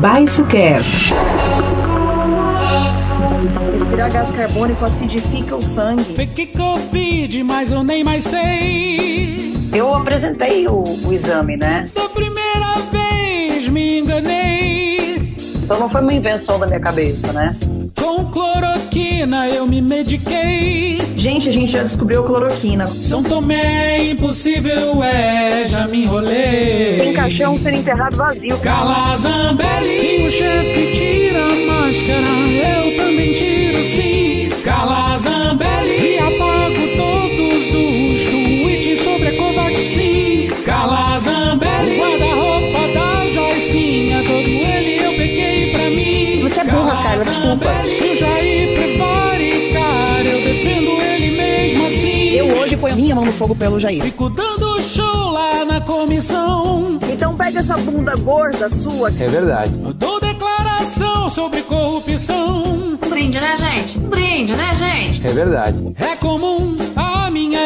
Baixo Cast. Respirar gás carbônico acidifica o sangue. Peguei Covid, mas eu nem mais sei. Eu apresentei o, o exame, né? Da primeira vez me enganei. Então não foi uma invenção da minha cabeça, né? Cloroquina eu me mediquei. Gente, a gente já descobriu a cloroquina. São Tomé impossível é, já me enrolei. Tem caixão sendo enterrado vazio. Calazambelli. Se o chefe tira a máscara, eu também tiro sim. Calazambelli. E apago Carla, desculpa. Se o Jair prevaricar, eu defendo ele mesmo assim. Eu hoje ponho minha mão no fogo pelo Jair. Fico dando show lá na comissão. Então pega essa bunda gorda sua. É verdade. Eu dou declaração sobre corrupção. Um brinde, né, gente? Um brinde, né, gente? É verdade. É comum,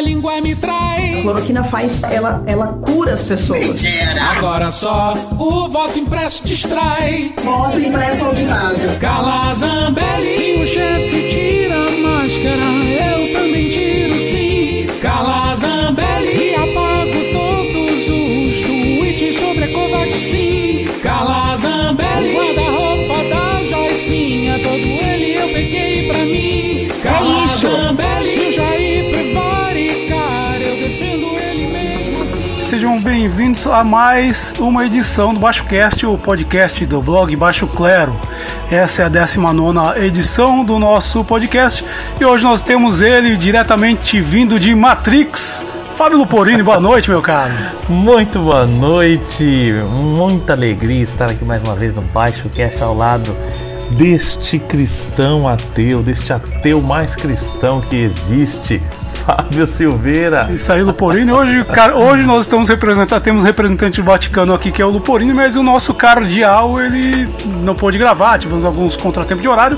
língua me A trai. cloroquina faz, ela, ela cura as pessoas. Agora só o voto impresso distrai. Voto impresso auditável. Calazambelli. Se o chefe tira a máscara, eu também tiro sim. Calazambelli. E apago todos os tweets sobre a Covaxin. Calazambelli. O guarda-roupa da Joicinha, todo ele eu peguei pra mim. Calazambelli. Se o Sejam bem-vindos a mais uma edição do Baixo Cast, o podcast do blog Baixo Clero. Essa é a 19 edição do nosso podcast e hoje nós temos ele diretamente vindo de Matrix. Fábio Luporini, boa noite, meu caro. Muito boa noite, muita alegria estar aqui mais uma vez no Baixo Cast ao lado deste cristão ateu, deste ateu mais cristão que existe, Fábio Silveira. Isso aí, Luporini. Hoje, cara, hoje nós estamos representando, temos representante do Vaticano aqui que é o Luporini, mas o nosso cardeal ele não pôde gravar, tivemos alguns contratempos de horário.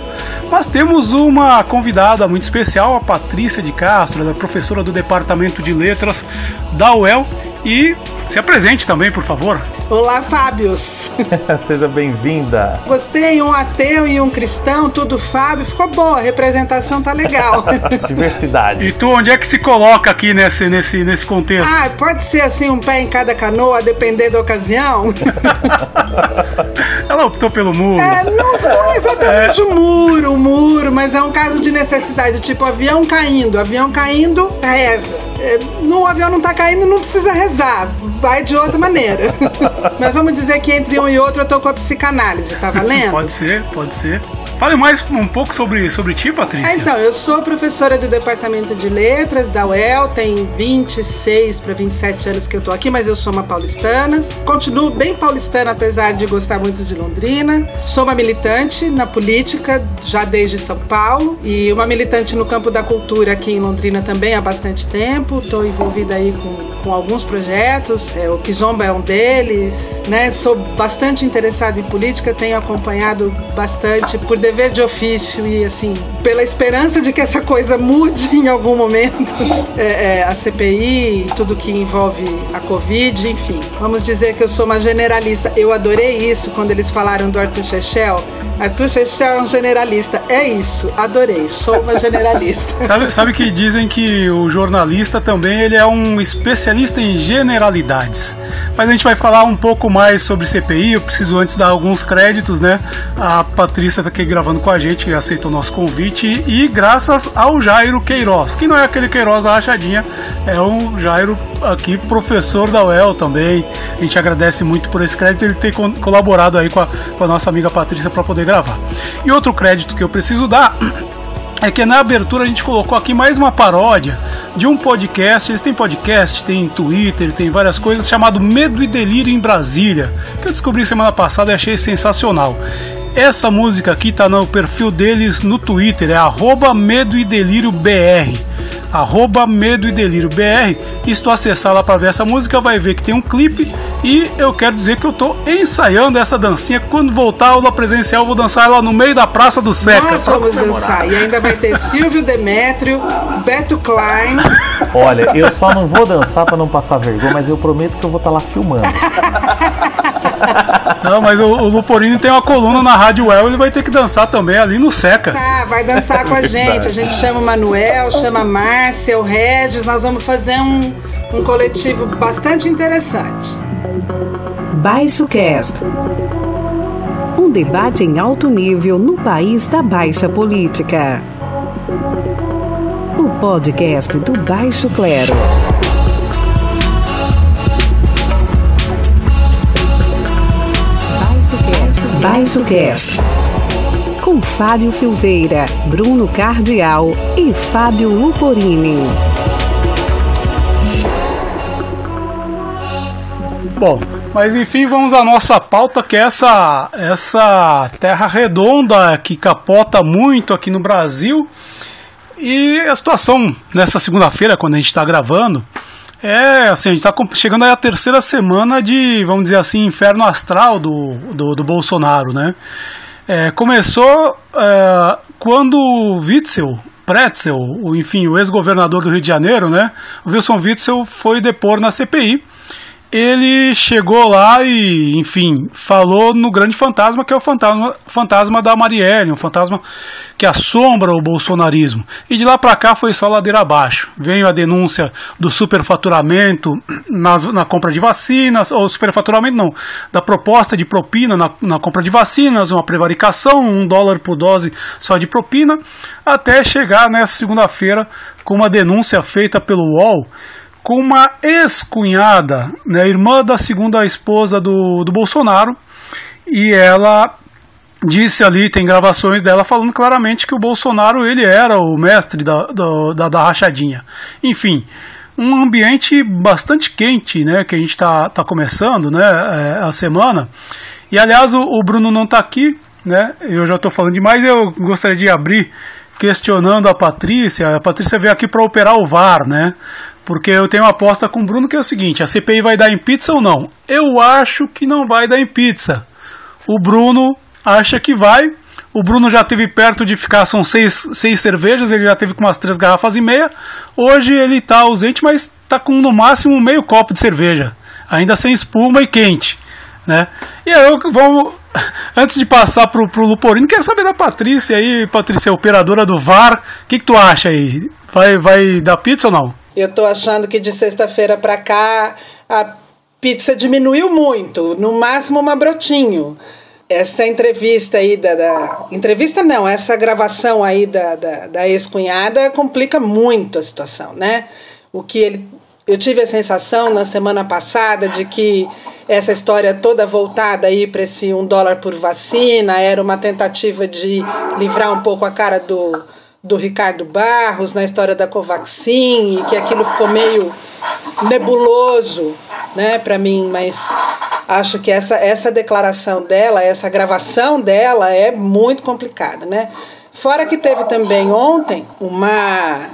Mas temos uma convidada muito especial, a Patrícia de Castro, ela é professora do Departamento de Letras da UEL. E se apresente também, por favor. Olá, Fábios. Seja bem-vinda. Gostei, um ateu e um cristão, tudo Fábio. Ficou boa, a representação tá legal. Diversidade. E tu, onde é que se coloca aqui nesse, nesse, nesse contexto? ah, pode ser assim, um pé em cada canoa, depender da ocasião? Ela optou pelo muro. É, não foi exatamente o muro, o muro, mas é um caso de necessidade, tipo avião caindo. Avião caindo, reza. É, no avião não tá caindo, não precisa rezar. Vai de outra maneira. mas vamos dizer que entre um e outro eu tô com a psicanálise, tá valendo? Pode ser, pode ser. Fale mais um pouco sobre, sobre ti, Patrícia. Ah, então, eu sou professora do Departamento de Letras da UEL, tem 26 para 27 anos que eu tô aqui, mas eu sou uma paulistana. Continuo bem paulistana, apesar de gostar muito de Londrina. Sou uma militante na política, já desde São Paulo, e uma militante no campo da cultura aqui em Londrina também há bastante tempo. Estou envolvida aí com, com alguns projetos, é, o Kizomba é um deles, né? Sou bastante interessada em política, tenho acompanhado bastante por dever de ofício e assim, pela esperança de que essa coisa mude em algum momento. É, é, a CPI, tudo que envolve a Covid, enfim. Vamos dizer que eu sou uma generalista. Eu adorei isso quando eles falaram do Arthur Chechel. Arthur Chechel é um generalista. É isso, adorei. Sou uma generalista. Sabe, sabe que dizem que o jornalista também ele é um especialista em generalidades. Mas a gente vai falar um pouco mais sobre CPI. Eu preciso antes dar alguns créditos, né? A Patrícia está aqui gravando com a gente, aceitou nosso convite e graças ao Jairo Queiroz, que não é aquele Queiroz da rachadinha, é um Jairo aqui professor da UEL também. A gente agradece muito por esse crédito ele ter colaborado aí com a, com a nossa amiga Patrícia para poder gravar. E outro crédito que eu preciso dar é que na abertura a gente colocou aqui mais uma paródia de um podcast. Eles têm podcast, tem Twitter, tem várias coisas chamado Medo e Delírio em Brasília, que eu descobri semana passada e achei sensacional. Essa música aqui tá no perfil deles no Twitter, é arroba Medo e Delírio BR. Arroba Medo e Delírio BR. E se tu acessar lá para ver essa música, vai ver que tem um clipe. E eu quero dizer que eu tô ensaiando essa dancinha. Quando voltar a aula presencial, eu vou dançar ela no meio da Praça do Seca. Nós vamos comemorar. dançar. E ainda vai ter Silvio Demétrio, Beto Klein. Olha, eu só não vou dançar pra não passar vergonha, mas eu prometo que eu vou estar lá filmando. Não, mas o, o Luporini tem uma coluna na Rádio Well, ele vai ter que dançar também ali no Seca. Tá, vai dançar com a gente. A gente chama o Manuel, chama a Márcia, o Regis. Nós vamos fazer um, um coletivo bastante interessante. Baixo Cast. Um debate em alto nível no país da baixa política. O podcast do Baixo Clero. Cast. Baixo Cast. Com Fábio Silveira, Bruno Cardial e Fábio Luporini. Bom, mas enfim, vamos à nossa pauta, que é essa, essa terra redonda que capota muito aqui no Brasil. E a situação nessa segunda-feira, quando a gente está gravando, é assim, a gente está chegando aí a terceira semana de, vamos dizer assim, inferno astral do, do, do Bolsonaro, né? É, começou é, quando o Witzel, Pretzel, o, enfim, o ex-governador do Rio de Janeiro, né? O Wilson Witzel foi depor na CPI ele chegou lá e, enfim, falou no grande fantasma que é o fantasma, fantasma da Marielle, um fantasma que assombra o bolsonarismo. E de lá para cá foi só ladeira abaixo. Veio a denúncia do superfaturamento nas, na compra de vacinas, ou superfaturamento não, da proposta de propina na, na compra de vacinas, uma prevaricação, um dólar por dose só de propina, até chegar nessa segunda-feira com uma denúncia feita pelo UOL com uma ex-cunhada, né, irmã da segunda esposa do, do Bolsonaro, e ela disse ali, tem gravações dela falando claramente que o Bolsonaro ele era o mestre da, da, da, rachadinha. Enfim, um ambiente bastante quente, né, que a gente está tá começando, né, é, a semana. E aliás, o, o Bruno não está aqui, né, eu já estou falando demais, eu gostaria de abrir questionando a Patrícia. A Patrícia veio aqui para operar o VAR, né? Porque eu tenho uma aposta com o Bruno que é o seguinte: a CPI vai dar em pizza ou não? Eu acho que não vai dar em pizza. O Bruno acha que vai. O Bruno já teve perto de ficar, são seis, seis cervejas, ele já teve com umas três garrafas e meia. Hoje ele está ausente, mas está com no máximo meio copo de cerveja, ainda sem espuma e quente. Né? E aí vamos, antes de passar pro, pro Luporino, quero saber da Patrícia aí, Patrícia, operadora do VAR, o que, que tu acha aí? Vai, vai dar pizza ou não? Eu tô achando que de sexta-feira para cá a pizza diminuiu muito, no máximo uma brotinho. Essa entrevista aí da, da entrevista não, essa gravação aí da, da, da ex-cunhada complica muito a situação, né? O que ele eu tive a sensação na semana passada de que essa história toda voltada aí para esse um dólar por vacina era uma tentativa de livrar um pouco a cara do, do Ricardo Barros na história da Covaxin e que aquilo ficou meio nebuloso, né, para mim, mas acho que essa essa declaração dela, essa gravação dela é muito complicada, né? Fora que teve também ontem uma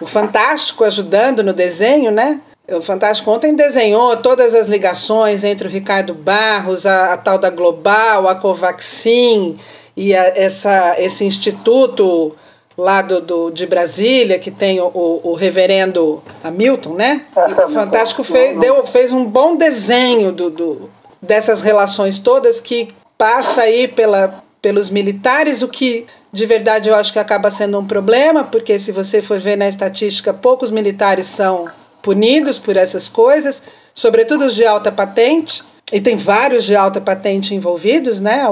o Fantástico ajudando no desenho, né? O Fantástico ontem desenhou todas as ligações entre o Ricardo Barros, a, a tal da Global, a Covaxin e a, essa, esse instituto lá do, do, de Brasília, que tem o, o, o reverendo Hamilton, né? E o Fantástico fez, deu, fez um bom desenho do, do, dessas relações todas que passa aí pela, pelos militares, o que de verdade eu acho que acaba sendo um problema, porque se você for ver na estatística, poucos militares são punidos por essas coisas, sobretudo os de alta patente, e tem vários de alta patente envolvidos, né?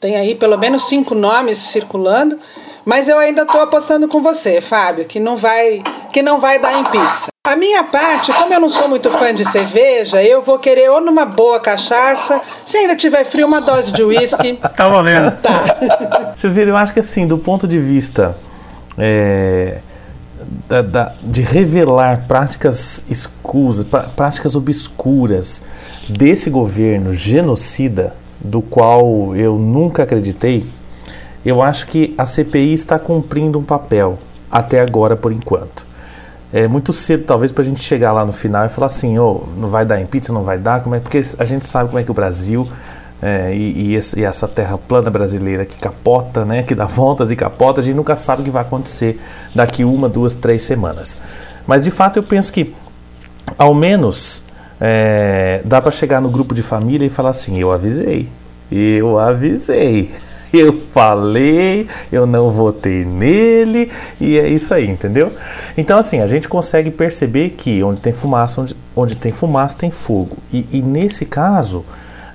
Tem aí pelo menos cinco nomes circulando, mas eu ainda estou apostando com você, Fábio, que não vai que não vai dar em pizza. A minha parte, como eu não sou muito fã de cerveja, eu vou querer ou numa boa cachaça, se ainda tiver frio, uma dose de uísque. tá valendo. Tá. Silveira, eu acho que assim, do ponto de vista é, da, da, de revelar práticas escusas, práticas obscuras desse governo genocida, do qual eu nunca acreditei, eu acho que a CPI está cumprindo um papel até agora por enquanto. É muito cedo talvez para a gente chegar lá no final e falar assim, oh, não vai dar pizza, não vai dar, como é porque a gente sabe como é que o Brasil é, e, e, e, essa terra plana brasileira que capota, né, que dá voltas e capota, a gente nunca sabe o que vai acontecer daqui uma, duas, três semanas. Mas de fato eu penso que ao menos é, dá para chegar no grupo de família e falar assim: eu avisei, eu avisei, eu falei, eu não votei nele e é isso aí, entendeu? Então assim a gente consegue perceber que onde tem fumaça, onde, onde tem fumaça tem fogo e, e nesse caso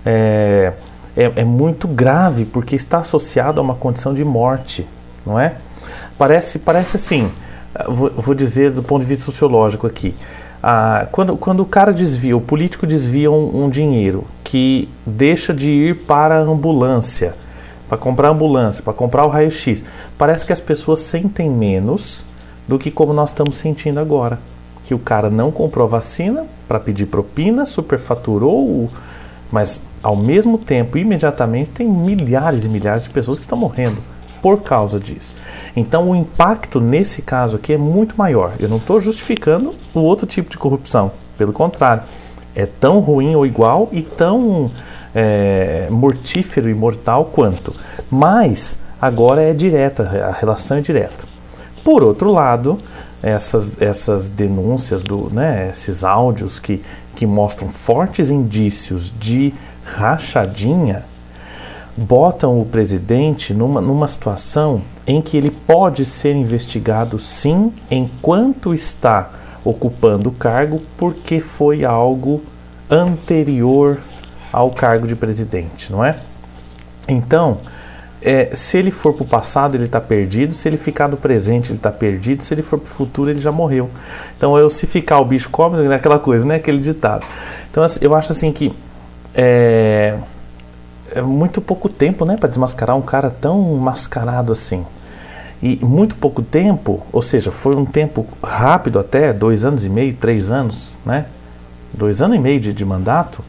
é, é, é muito grave porque está associado a uma condição de morte, não é? Parece, parece assim, vou, vou dizer do ponto de vista sociológico aqui. Ah, quando, quando o cara desvia, o político desvia um, um dinheiro que deixa de ir para a ambulância, para comprar ambulância, para comprar o raio-x, parece que as pessoas sentem menos do que como nós estamos sentindo agora. Que o cara não comprou vacina para pedir propina, superfaturou, mas ao mesmo tempo, imediatamente, tem milhares e milhares de pessoas que estão morrendo por causa disso. Então, o impacto nesse caso aqui é muito maior. Eu não estou justificando o outro tipo de corrupção, pelo contrário, é tão ruim ou igual e tão é, mortífero e mortal quanto. Mas agora é direta, a relação é direta. Por outro lado, essas, essas denúncias, do, né, esses áudios que, que mostram fortes indícios de rachadinha, botam o presidente numa, numa situação em que ele pode ser investigado sim enquanto está ocupando o cargo, porque foi algo anterior ao cargo de presidente, não é? Então, é, se ele for para o passado, ele está perdido. Se ele ficar no presente, ele está perdido. Se ele for para o futuro, ele já morreu. Então, eu, se ficar o bicho come, é aquela coisa, né? Aquele ditado. Então, assim, eu acho assim que é, é muito pouco tempo, né, para desmascarar um cara tão mascarado assim. E muito pouco tempo, ou seja, foi um tempo rápido até, dois anos e meio, três anos, né? Dois anos e meio de, de mandato,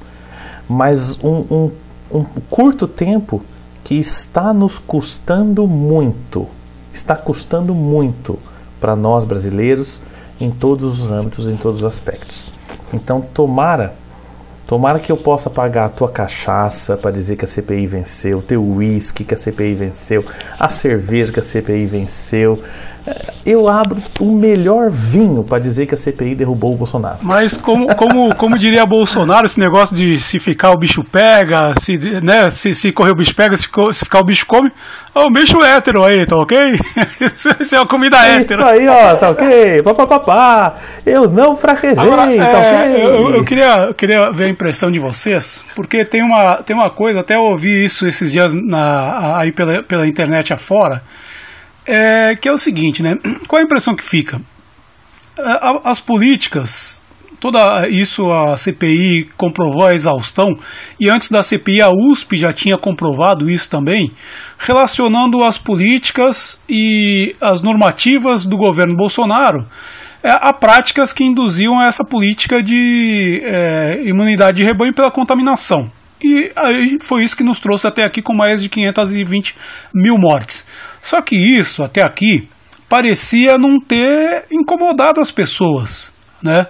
mas um, um, um curto tempo que está nos custando muito, está custando muito para nós brasileiros em todos os âmbitos, em todos os aspectos. Então, tomara Tomara que eu possa pagar a tua cachaça para dizer que a CPI venceu, o teu uísque que a CPI venceu, a cerveja que a CPI venceu. Eu abro o melhor vinho para dizer que a CPI derrubou o Bolsonaro. Mas como, como, como diria Bolsonaro, esse negócio de se ficar o bicho pega, se, né, se, se correr o bicho pega, se, se ficar o bicho come, é o bicho hétero aí, tá ok? Isso é uma comida é hétero. Isso aí, ó, tá ok? Papapá. Eu não fraquejei, Agora, tá é, eu, eu, queria, eu queria ver a impressão de vocês, porque tem uma, tem uma coisa, até eu ouvi isso esses dias na, aí pela, pela internet afora, é, que é o seguinte, né? Qual a impressão que fica? As políticas, toda isso a CPI comprovou a exaustão, e antes da CPI a USP já tinha comprovado isso também, relacionando as políticas e as normativas do governo Bolsonaro é, a práticas que induziam essa política de é, imunidade de rebanho pela contaminação. E aí foi isso que nos trouxe até aqui com mais de 520 mil mortes. Só que isso, até aqui, parecia não ter incomodado as pessoas, né?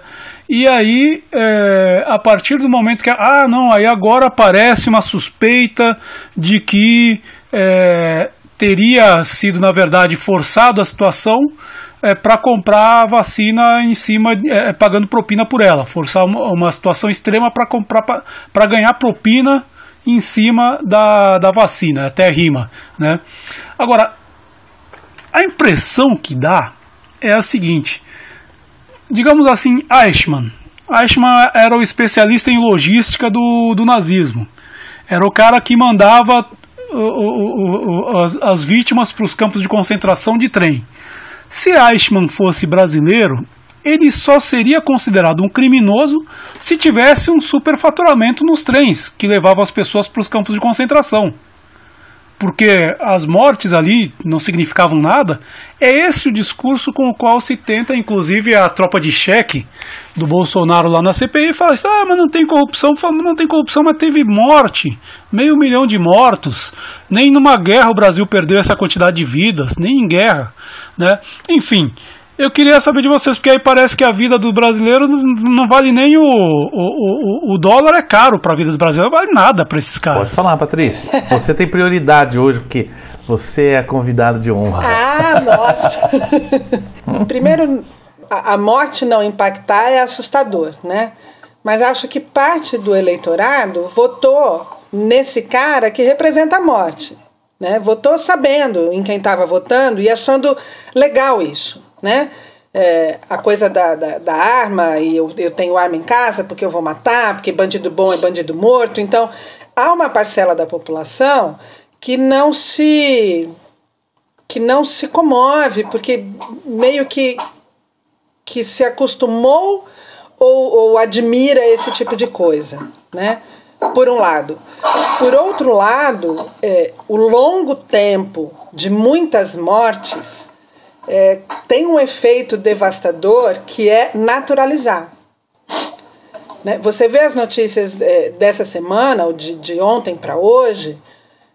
E aí, é, a partir do momento que, ah, não, aí agora aparece uma suspeita de que é, teria sido, na verdade, forçado a situação é, para comprar vacina em cima, é, pagando propina por ela, forçar uma, uma situação extrema para comprar, para ganhar propina em cima da, da vacina, até rima, né? Agora, a impressão que dá é a seguinte: digamos assim, Eichmann. Eichmann era o especialista em logística do, do nazismo. Era o cara que mandava o, o, o, as, as vítimas para os campos de concentração de trem. Se Eichmann fosse brasileiro, ele só seria considerado um criminoso se tivesse um superfaturamento nos trens que levavam as pessoas para os campos de concentração. Porque as mortes ali não significavam nada, é esse o discurso com o qual se tenta, inclusive, a tropa de cheque do Bolsonaro lá na CPI e fala assim, ah, mas não tem corrupção, fala, não tem corrupção, mas teve morte, meio milhão de mortos, nem numa guerra o Brasil perdeu essa quantidade de vidas, nem em guerra, né? Enfim, eu queria saber de vocês, porque aí parece que a vida do brasileiro não, não vale nem o, o, o, o dólar é caro para a vida do brasileiro, não vale nada para esses caras. Pode falar, Patrícia. Você tem prioridade hoje, porque você é a convidada de honra. Ah, nossa! Primeiro, a, a morte não impactar é assustador, né? Mas acho que parte do eleitorado votou nesse cara que representa a morte. Né? Votou sabendo em quem estava votando e achando legal isso. Né? É, a coisa da, da, da, arma, e eu, eu tenho arma em casa porque eu vou matar, porque bandido bom é bandido morto. Então, há uma parcela da população que não se que não se comove, porque meio que, que se acostumou ou, ou admira esse tipo de coisa, né? Por um lado. Por outro lado, é, o longo tempo de muitas mortes é, tem um efeito devastador que é naturalizar. Né? Você vê as notícias é, dessa semana, ou de, de ontem para hoje,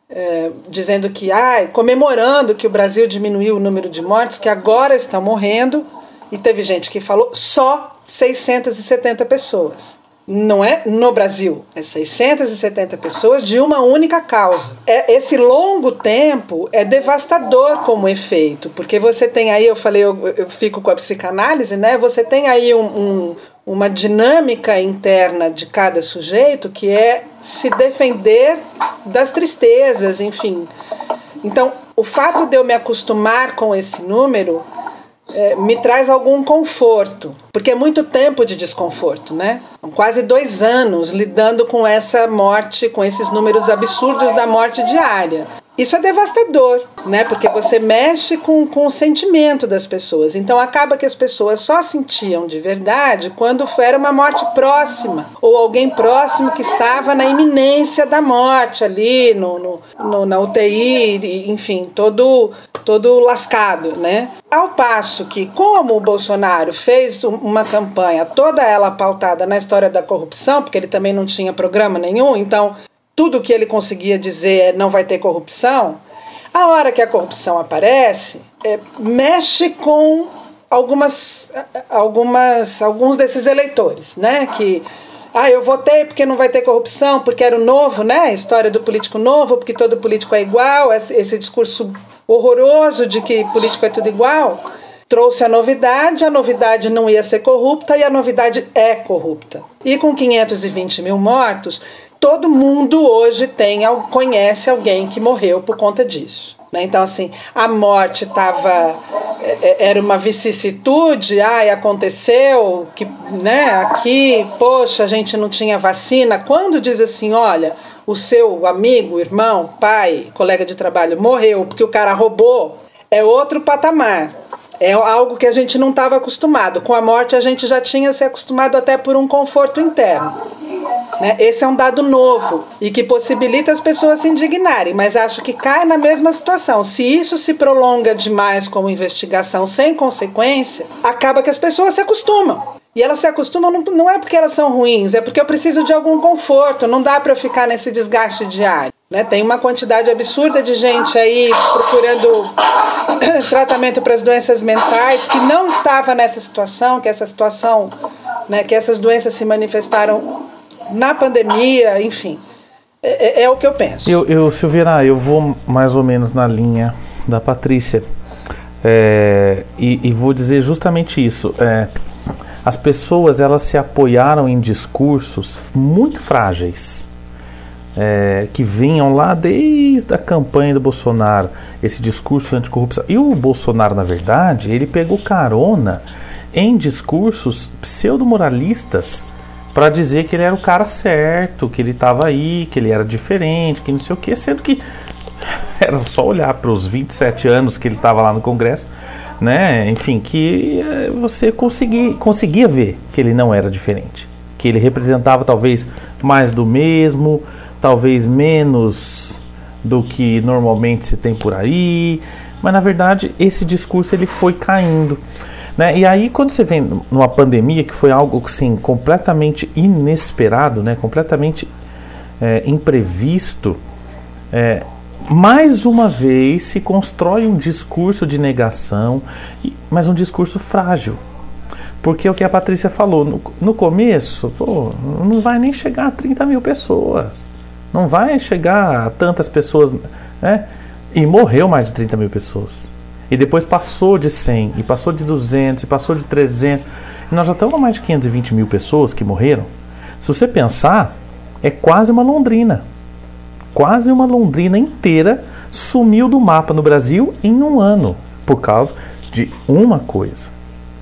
é, dizendo que, ai, comemorando que o Brasil diminuiu o número de mortes, que agora estão morrendo, e teve gente que falou só 670 pessoas não é no Brasil, é 670 pessoas de uma única causa. É, esse longo tempo é devastador como efeito, porque você tem aí, eu falei, eu, eu fico com a psicanálise, né? Você tem aí um, um, uma dinâmica interna de cada sujeito que é se defender das tristezas, enfim. Então, o fato de eu me acostumar com esse número é, me traz algum conforto, porque é muito tempo de desconforto, né? Quase dois anos lidando com essa morte, com esses números absurdos da morte diária. Isso é devastador, né? Porque você mexe com, com o sentimento das pessoas. Então acaba que as pessoas só sentiam de verdade quando era uma morte próxima, ou alguém próximo que estava na iminência da morte ali, no, no, no na UTI, enfim, todo, todo lascado, né? Ao passo que, como o Bolsonaro fez uma campanha toda ela pautada na história da corrupção, porque ele também não tinha programa nenhum, então tudo que ele conseguia dizer é não vai ter corrupção, a hora que a corrupção aparece, é, mexe com algumas, algumas, alguns desses eleitores, né? Que ah, eu votei porque não vai ter corrupção, porque era o novo, né? A história do político novo, porque todo político é igual, esse discurso horroroso de que político é tudo igual. Trouxe a novidade, a novidade não ia ser corrupta e a novidade é corrupta. E com 520 mil mortos, todo mundo hoje tem conhece alguém que morreu por conta disso. Né? Então, assim, a morte estava. É, é, era uma vicissitude, ai, aconteceu, que né, aqui, poxa, a gente não tinha vacina. Quando diz assim, olha, o seu amigo, irmão, pai, colega de trabalho morreu porque o cara roubou, é outro patamar. É algo que a gente não estava acostumado. Com a morte, a gente já tinha se acostumado até por um conforto interno. Né? Esse é um dado novo e que possibilita as pessoas se indignarem, mas acho que cai na mesma situação. Se isso se prolonga demais como investigação sem consequência, acaba que as pessoas se acostumam. E elas se acostumam não é porque elas são ruins, é porque eu preciso de algum conforto, não dá para ficar nesse desgaste diário. Né? Tem uma quantidade absurda de gente aí procurando tratamento para as doenças mentais que não estava nessa situação, que essa situação, né, que essas doenças se manifestaram na pandemia, enfim. É, é, é o que eu penso. Eu, eu, Silvina, eu vou mais ou menos na linha da Patrícia. É, e, e, vou dizer justamente isso. É, as pessoas elas se apoiaram em discursos muito frágeis é, que vinham lá desde a campanha do Bolsonaro, esse discurso anticorrupção. E o Bolsonaro, na verdade, ele pegou carona em discursos pseudo-moralistas para dizer que ele era o cara certo, que ele estava aí, que ele era diferente, que não sei o que, sendo que era só olhar para os 27 anos que ele estava lá no Congresso, né? Enfim, que eh, você conseguia, conseguia ver que ele não era diferente, que ele representava talvez mais do mesmo, talvez menos do que normalmente se tem por aí, mas na verdade esse discurso ele foi caindo. Né? E aí, quando você vem numa pandemia, que foi algo assim, completamente inesperado, né? completamente é, imprevisto, é, mais uma vez se constrói um discurso de negação, mas um discurso frágil. Porque é o que a Patrícia falou, no, no começo, pô, não vai nem chegar a 30 mil pessoas. Não vai chegar a tantas pessoas, né? E morreu mais de 30 mil pessoas. E depois passou de 100, e passou de 200, e passou de 300. E nós já estamos com mais de 520 mil pessoas que morreram. Se você pensar, é quase uma Londrina. Quase uma Londrina inteira sumiu do mapa no Brasil em um ano. Por causa de uma coisa.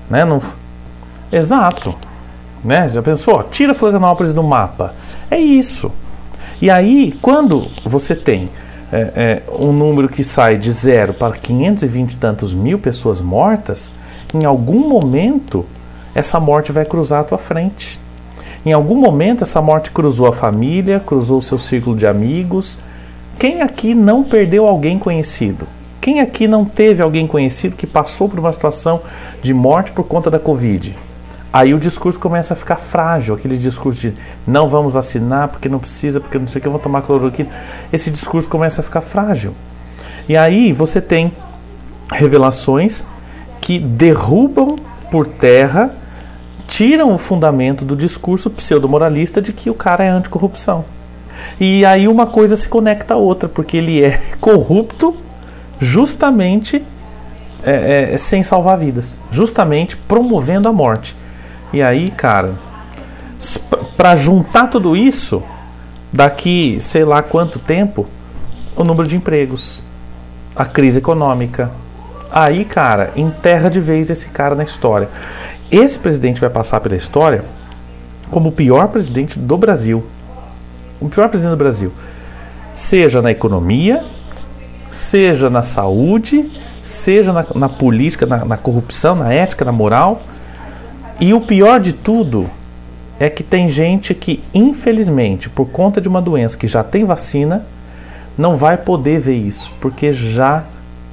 Né? Não... Exato. Né? Já pensou? Tira Florianópolis do mapa. É isso. E aí, quando você tem é, é, um número que sai de zero para 520 e tantos mil pessoas mortas, em algum momento essa morte vai cruzar a tua frente. Em algum momento essa morte cruzou a família, cruzou o seu círculo de amigos. Quem aqui não perdeu alguém conhecido? Quem aqui não teve alguém conhecido que passou por uma situação de morte por conta da Covid? Aí o discurso começa a ficar frágil, aquele discurso de não vamos vacinar porque não precisa, porque não sei o que, eu vou tomar cloroquina. Esse discurso começa a ficar frágil. E aí você tem revelações que derrubam por terra, tiram o fundamento do discurso pseudo-moralista de que o cara é anticorrupção. E aí uma coisa se conecta à outra, porque ele é corrupto justamente é, é, sem salvar vidas, justamente promovendo a morte. E aí, cara, para juntar tudo isso, daqui sei lá quanto tempo, o número de empregos, a crise econômica. Aí, cara, enterra de vez esse cara na história. Esse presidente vai passar pela história como o pior presidente do Brasil. O pior presidente do Brasil. Seja na economia, seja na saúde, seja na, na política, na, na corrupção, na ética, na moral e o pior de tudo é que tem gente que, infelizmente, por conta de uma doença que já tem vacina, não vai poder ver isso, porque já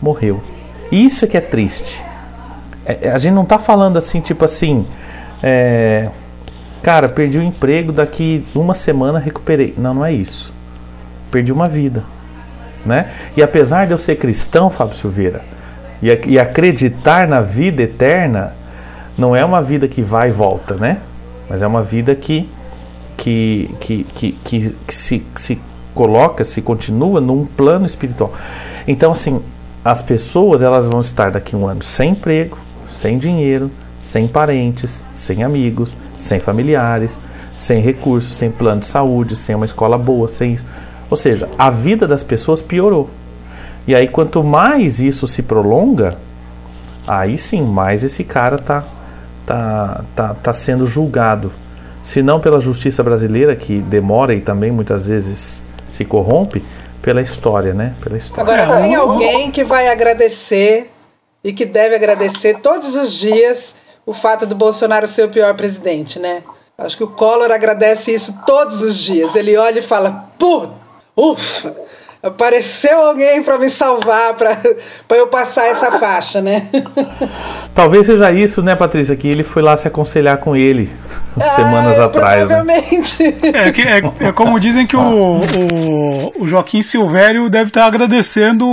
morreu. Isso é que é triste. É, é a gente não está falando assim, tipo assim, é, cara, perdi o emprego, daqui uma semana recuperei. Não, não é isso. Perdi uma vida. Né? E apesar de eu ser cristão, Fábio Silveira, e, e acreditar na vida eterna, não é uma vida que vai e volta, né? Mas é uma vida que, que, que, que, que, que se, se coloca, se continua num plano espiritual. Então, assim, as pessoas elas vão estar daqui um ano sem emprego, sem dinheiro, sem parentes, sem amigos, sem familiares, sem recursos, sem plano de saúde, sem uma escola boa, sem isso. Ou seja, a vida das pessoas piorou. E aí, quanto mais isso se prolonga, aí sim, mais esse cara tá está tá, tá sendo julgado, se não pela justiça brasileira, que demora e também muitas vezes se corrompe, pela história, né? Pela história. Agora, tem alguém que vai agradecer e que deve agradecer todos os dias o fato do Bolsonaro ser o pior presidente, né? Acho que o Collor agradece isso todos os dias. Ele olha e fala: Pô, ufa, apareceu alguém para me salvar, para eu passar essa faixa, né? Talvez seja isso, né, Patrícia, que ele foi lá se aconselhar com ele ah, semanas atrás. Né? Provavelmente. Né? É, é, é, como dizem que o, o, o, Joaquim Silvério deve estar agradecendo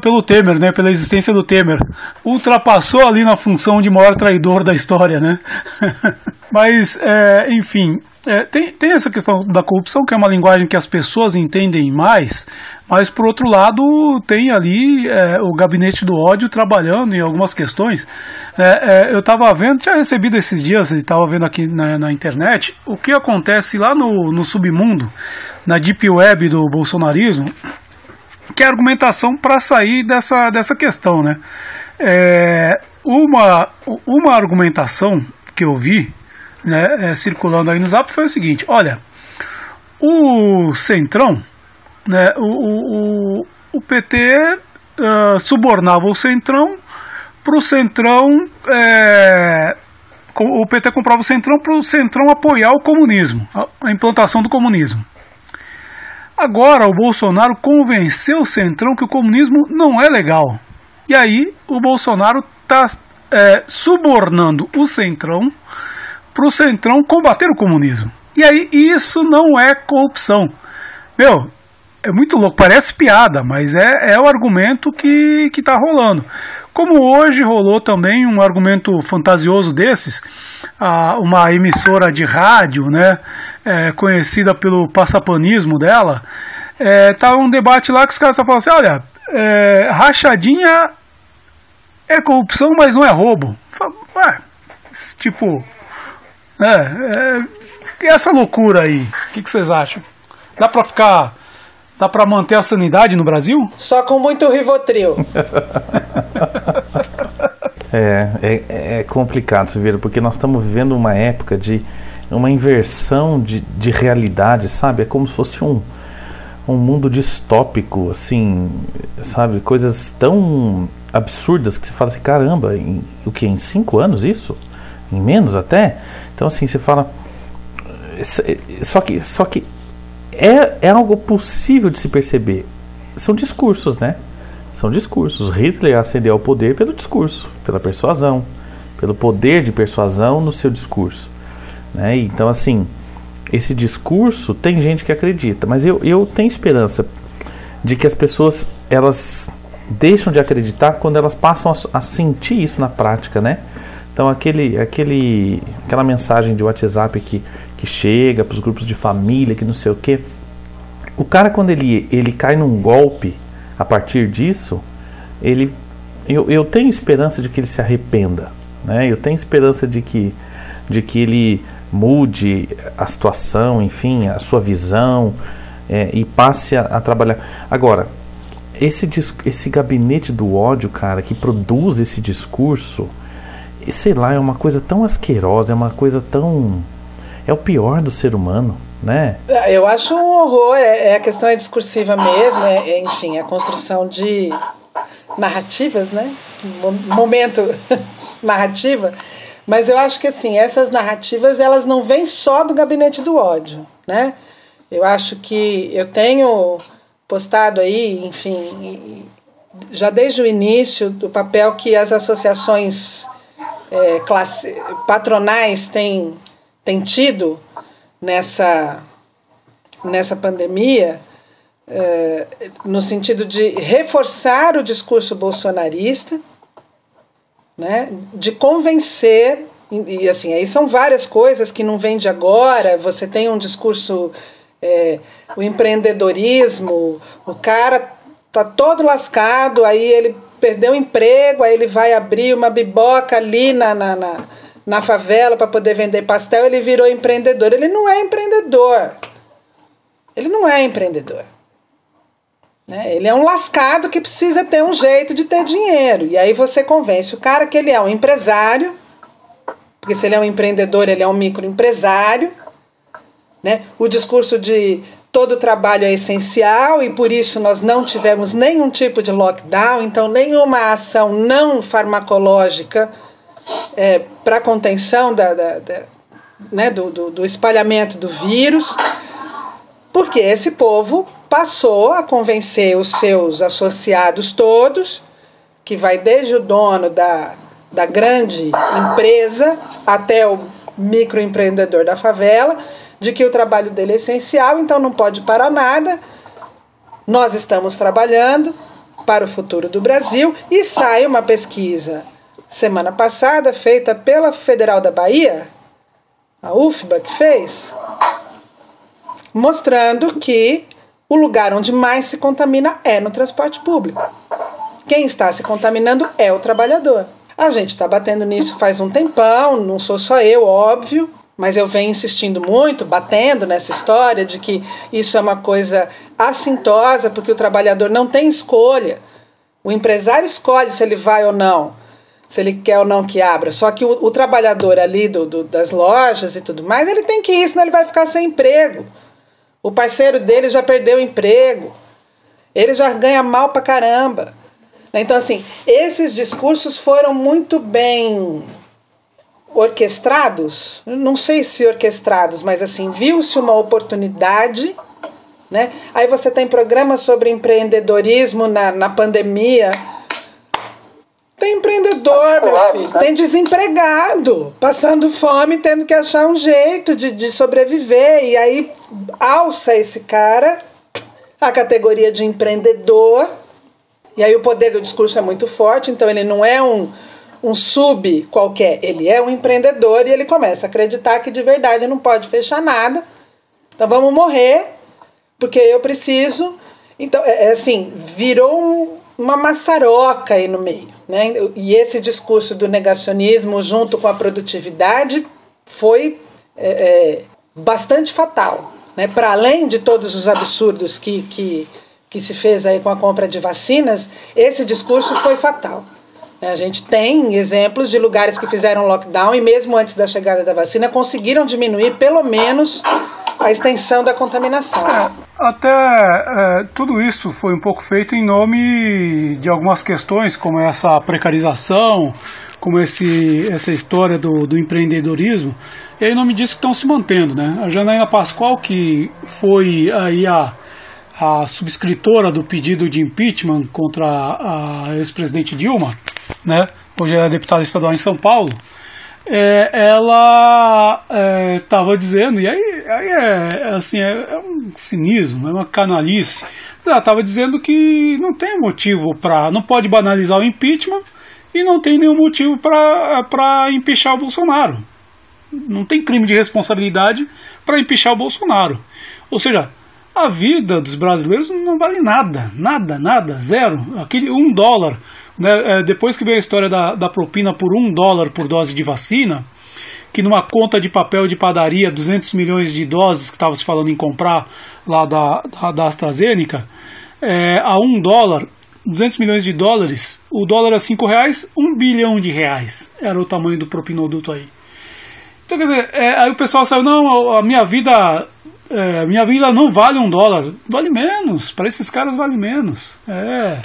pelo Temer, né, pela existência do Temer. Ultrapassou ali na função de maior traidor da história, né? Mas, é, enfim, é, tem, tem essa questão da corrupção, que é uma linguagem que as pessoas entendem mais, mas por outro lado tem ali é, o gabinete do ódio trabalhando em algumas questões. É, é eu estava vendo, tinha recebido esses dias, estava vendo aqui na, na, internet, o que acontece lá no, no submundo, na deep web do bolsonarismo, que é a argumentação para sair dessa, dessa questão. Né? É, uma, uma argumentação que eu vi né, é, circulando aí no Zap foi o seguinte: olha, o Centrão, né, o, o, o PT uh, subornava o Centrão para o Centrão. É, o PT comprava o Centrão para o Centrão apoiar o comunismo, a, a implantação do comunismo. Agora o Bolsonaro convenceu o Centrão que o comunismo não é legal. E aí o Bolsonaro está é, subornando o Centrão para o Centrão combater o comunismo. E aí isso não é corrupção. Meu, é muito louco, parece piada, mas é, é o argumento que, que tá rolando. Como hoje rolou também um argumento fantasioso desses, a, uma emissora de rádio, né, é, conhecida pelo passapanismo dela, é, tá um debate lá que os caras falam assim, olha, é, rachadinha é corrupção, mas não é roubo. Ué, tipo, é, é, essa loucura aí, o que, que vocês acham? Dá pra ficar Dá para manter a sanidade no Brasil? Só com muito Rivotril. é, é, é complicado, Silveira, porque nós estamos vivendo uma época de uma inversão de, de realidade, sabe? É como se fosse um, um mundo distópico, assim, sabe? Coisas tão absurdas que você fala assim, caramba, em, o que? Em cinco anos isso? Em menos até? Então, assim, você fala. Só que, só que é, é algo possível de se perceber. São discursos, né? São discursos. Hitler ascendeu ao poder pelo discurso, pela persuasão, pelo poder de persuasão no seu discurso. Né? Então, assim, esse discurso tem gente que acredita, mas eu, eu tenho esperança de que as pessoas elas deixam de acreditar quando elas passam a, a sentir isso na prática, né? Então aquele, aquele, aquela mensagem de WhatsApp que que chega para os grupos de família, que não sei o quê. O cara, quando ele, ele cai num golpe a partir disso, ele, eu, eu tenho esperança de que ele se arrependa. Né? Eu tenho esperança de que, de que ele mude a situação, enfim, a sua visão é, e passe a, a, trabalhar. Agora, esse, esse gabinete do ódio, cara, que produz esse discurso, sei lá, é uma coisa tão asquerosa, é uma coisa tão é o pior do ser humano, né? Eu acho um horror, é, é a questão é discursiva mesmo, é, é, enfim, a construção de narrativas, né? Momento narrativa. Mas eu acho que assim, essas narrativas elas não vêm só do gabinete do ódio, né? Eu acho que eu tenho postado aí, enfim, já desde o início do papel que as associações é, classe, patronais têm tem tido nessa, nessa pandemia, é, no sentido de reforçar o discurso bolsonarista, né, de convencer, e, assim, aí são várias coisas que não vêm de agora, você tem um discurso, é, o empreendedorismo, o cara tá todo lascado, aí ele perdeu o emprego, aí ele vai abrir uma biboca ali na, na, na na favela para poder vender pastel, ele virou empreendedor. Ele não é empreendedor. Ele não é empreendedor. Né? Ele é um lascado que precisa ter um jeito de ter dinheiro. E aí você convence o cara que ele é um empresário, porque se ele é um empreendedor, ele é um microempresário. Né? O discurso de todo trabalho é essencial e por isso nós não tivemos nenhum tipo de lockdown, então nenhuma ação não farmacológica é, para contenção da, da, da né, do, do, do espalhamento do vírus, porque esse povo passou a convencer os seus associados todos, que vai desde o dono da, da grande empresa até o microempreendedor da favela, de que o trabalho dele é essencial, então não pode parar nada. Nós estamos trabalhando para o futuro do Brasil e sai uma pesquisa semana passada, feita pela Federal da Bahia, a UFBA que fez, mostrando que o lugar onde mais se contamina é no transporte público. Quem está se contaminando é o trabalhador. A gente está batendo nisso faz um tempão, não sou só eu, óbvio, mas eu venho insistindo muito, batendo nessa história de que isso é uma coisa assintosa, porque o trabalhador não tem escolha. O empresário escolhe se ele vai ou não se ele quer ou não que abra. Só que o, o trabalhador ali do, do, das lojas e tudo mais, ele tem que ir, senão ele vai ficar sem emprego. O parceiro dele já perdeu o emprego. Ele já ganha mal pra caramba. Então, assim, esses discursos foram muito bem orquestrados. Não sei se orquestrados, mas assim, viu-se uma oportunidade. Né? Aí você tem programas sobre empreendedorismo na, na pandemia Tem empreendedor, meu filho. Tem desempregado, passando fome, tendo que achar um jeito de, de sobreviver. E aí alça esse cara a categoria de empreendedor. E aí o poder do discurso é muito forte, então ele não é um, um sub qualquer, ele é um empreendedor e ele começa a acreditar que de verdade não pode fechar nada. Então vamos morrer, porque eu preciso. Então, é, é assim, virou um, uma maçaroca aí no meio. Né? E esse discurso do negacionismo junto com a produtividade foi é, é, bastante fatal. Né? Para além de todos os absurdos que, que, que se fez aí com a compra de vacinas, esse discurso foi fatal. A gente tem exemplos de lugares que fizeram lockdown e mesmo antes da chegada da vacina conseguiram diminuir pelo menos a extensão da contaminação. É, até é, tudo isso foi um pouco feito em nome de algumas questões, como essa precarização, como esse, essa história do, do empreendedorismo, e em nome disso que estão se mantendo. Né? A Janaína Pascoal, que foi aí a, a subscritora do pedido de impeachment contra a ex-presidente Dilma, né? hoje é deputada estadual em São Paulo, é, ela estava é, dizendo, e aí, aí é, é assim, é, é, um cinismo, é uma canalice. Ela estava dizendo que não tem motivo para. não pode banalizar o impeachment e não tem nenhum motivo para empichar o Bolsonaro. Não tem crime de responsabilidade para empichar o Bolsonaro. Ou seja, a vida dos brasileiros não vale nada, nada, nada, zero. Aquele um dólar né, é, depois que veio a história da, da propina por um dólar por dose de vacina, que numa conta de papel de padaria, 200 milhões de doses que estava se falando em comprar lá da, da, da AstraZeneca, é, a um dólar, 200 milhões de dólares, o dólar a 5 reais, 1 bilhão de reais era o tamanho do propinoduto aí. Então, quer dizer, é, aí o pessoal saiu, não, a minha vida, é, minha vida não vale um dólar. Vale menos, para esses caras vale menos. É,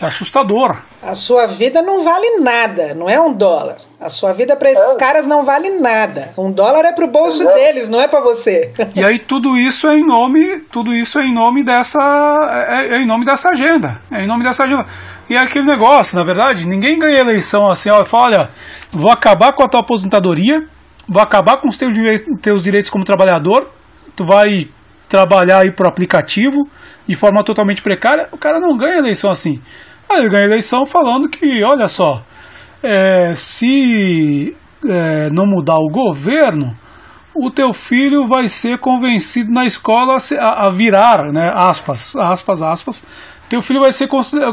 é assustador. A sua vida não vale nada, não é um dólar. A sua vida para esses é. caras não vale nada. Um dólar é pro bolso é. deles, não é para você. E aí tudo isso é em nome, tudo isso é em nome dessa, é, é, em nome dessa agenda, é em nome dessa agenda. E é aquele negócio, na verdade, ninguém ganha eleição assim, ó, fala, olha, vou acabar com a tua aposentadoria, vou acabar com os teus direitos, teus direitos como trabalhador, tu vai trabalhar aí pro aplicativo de forma totalmente precária, o cara não ganha eleição assim. Aí ele ganha eleição falando que, olha só, é, se é, não mudar o governo, o teu filho vai ser convencido na escola a, a virar, né, aspas, aspas, aspas, teu filho vai ser,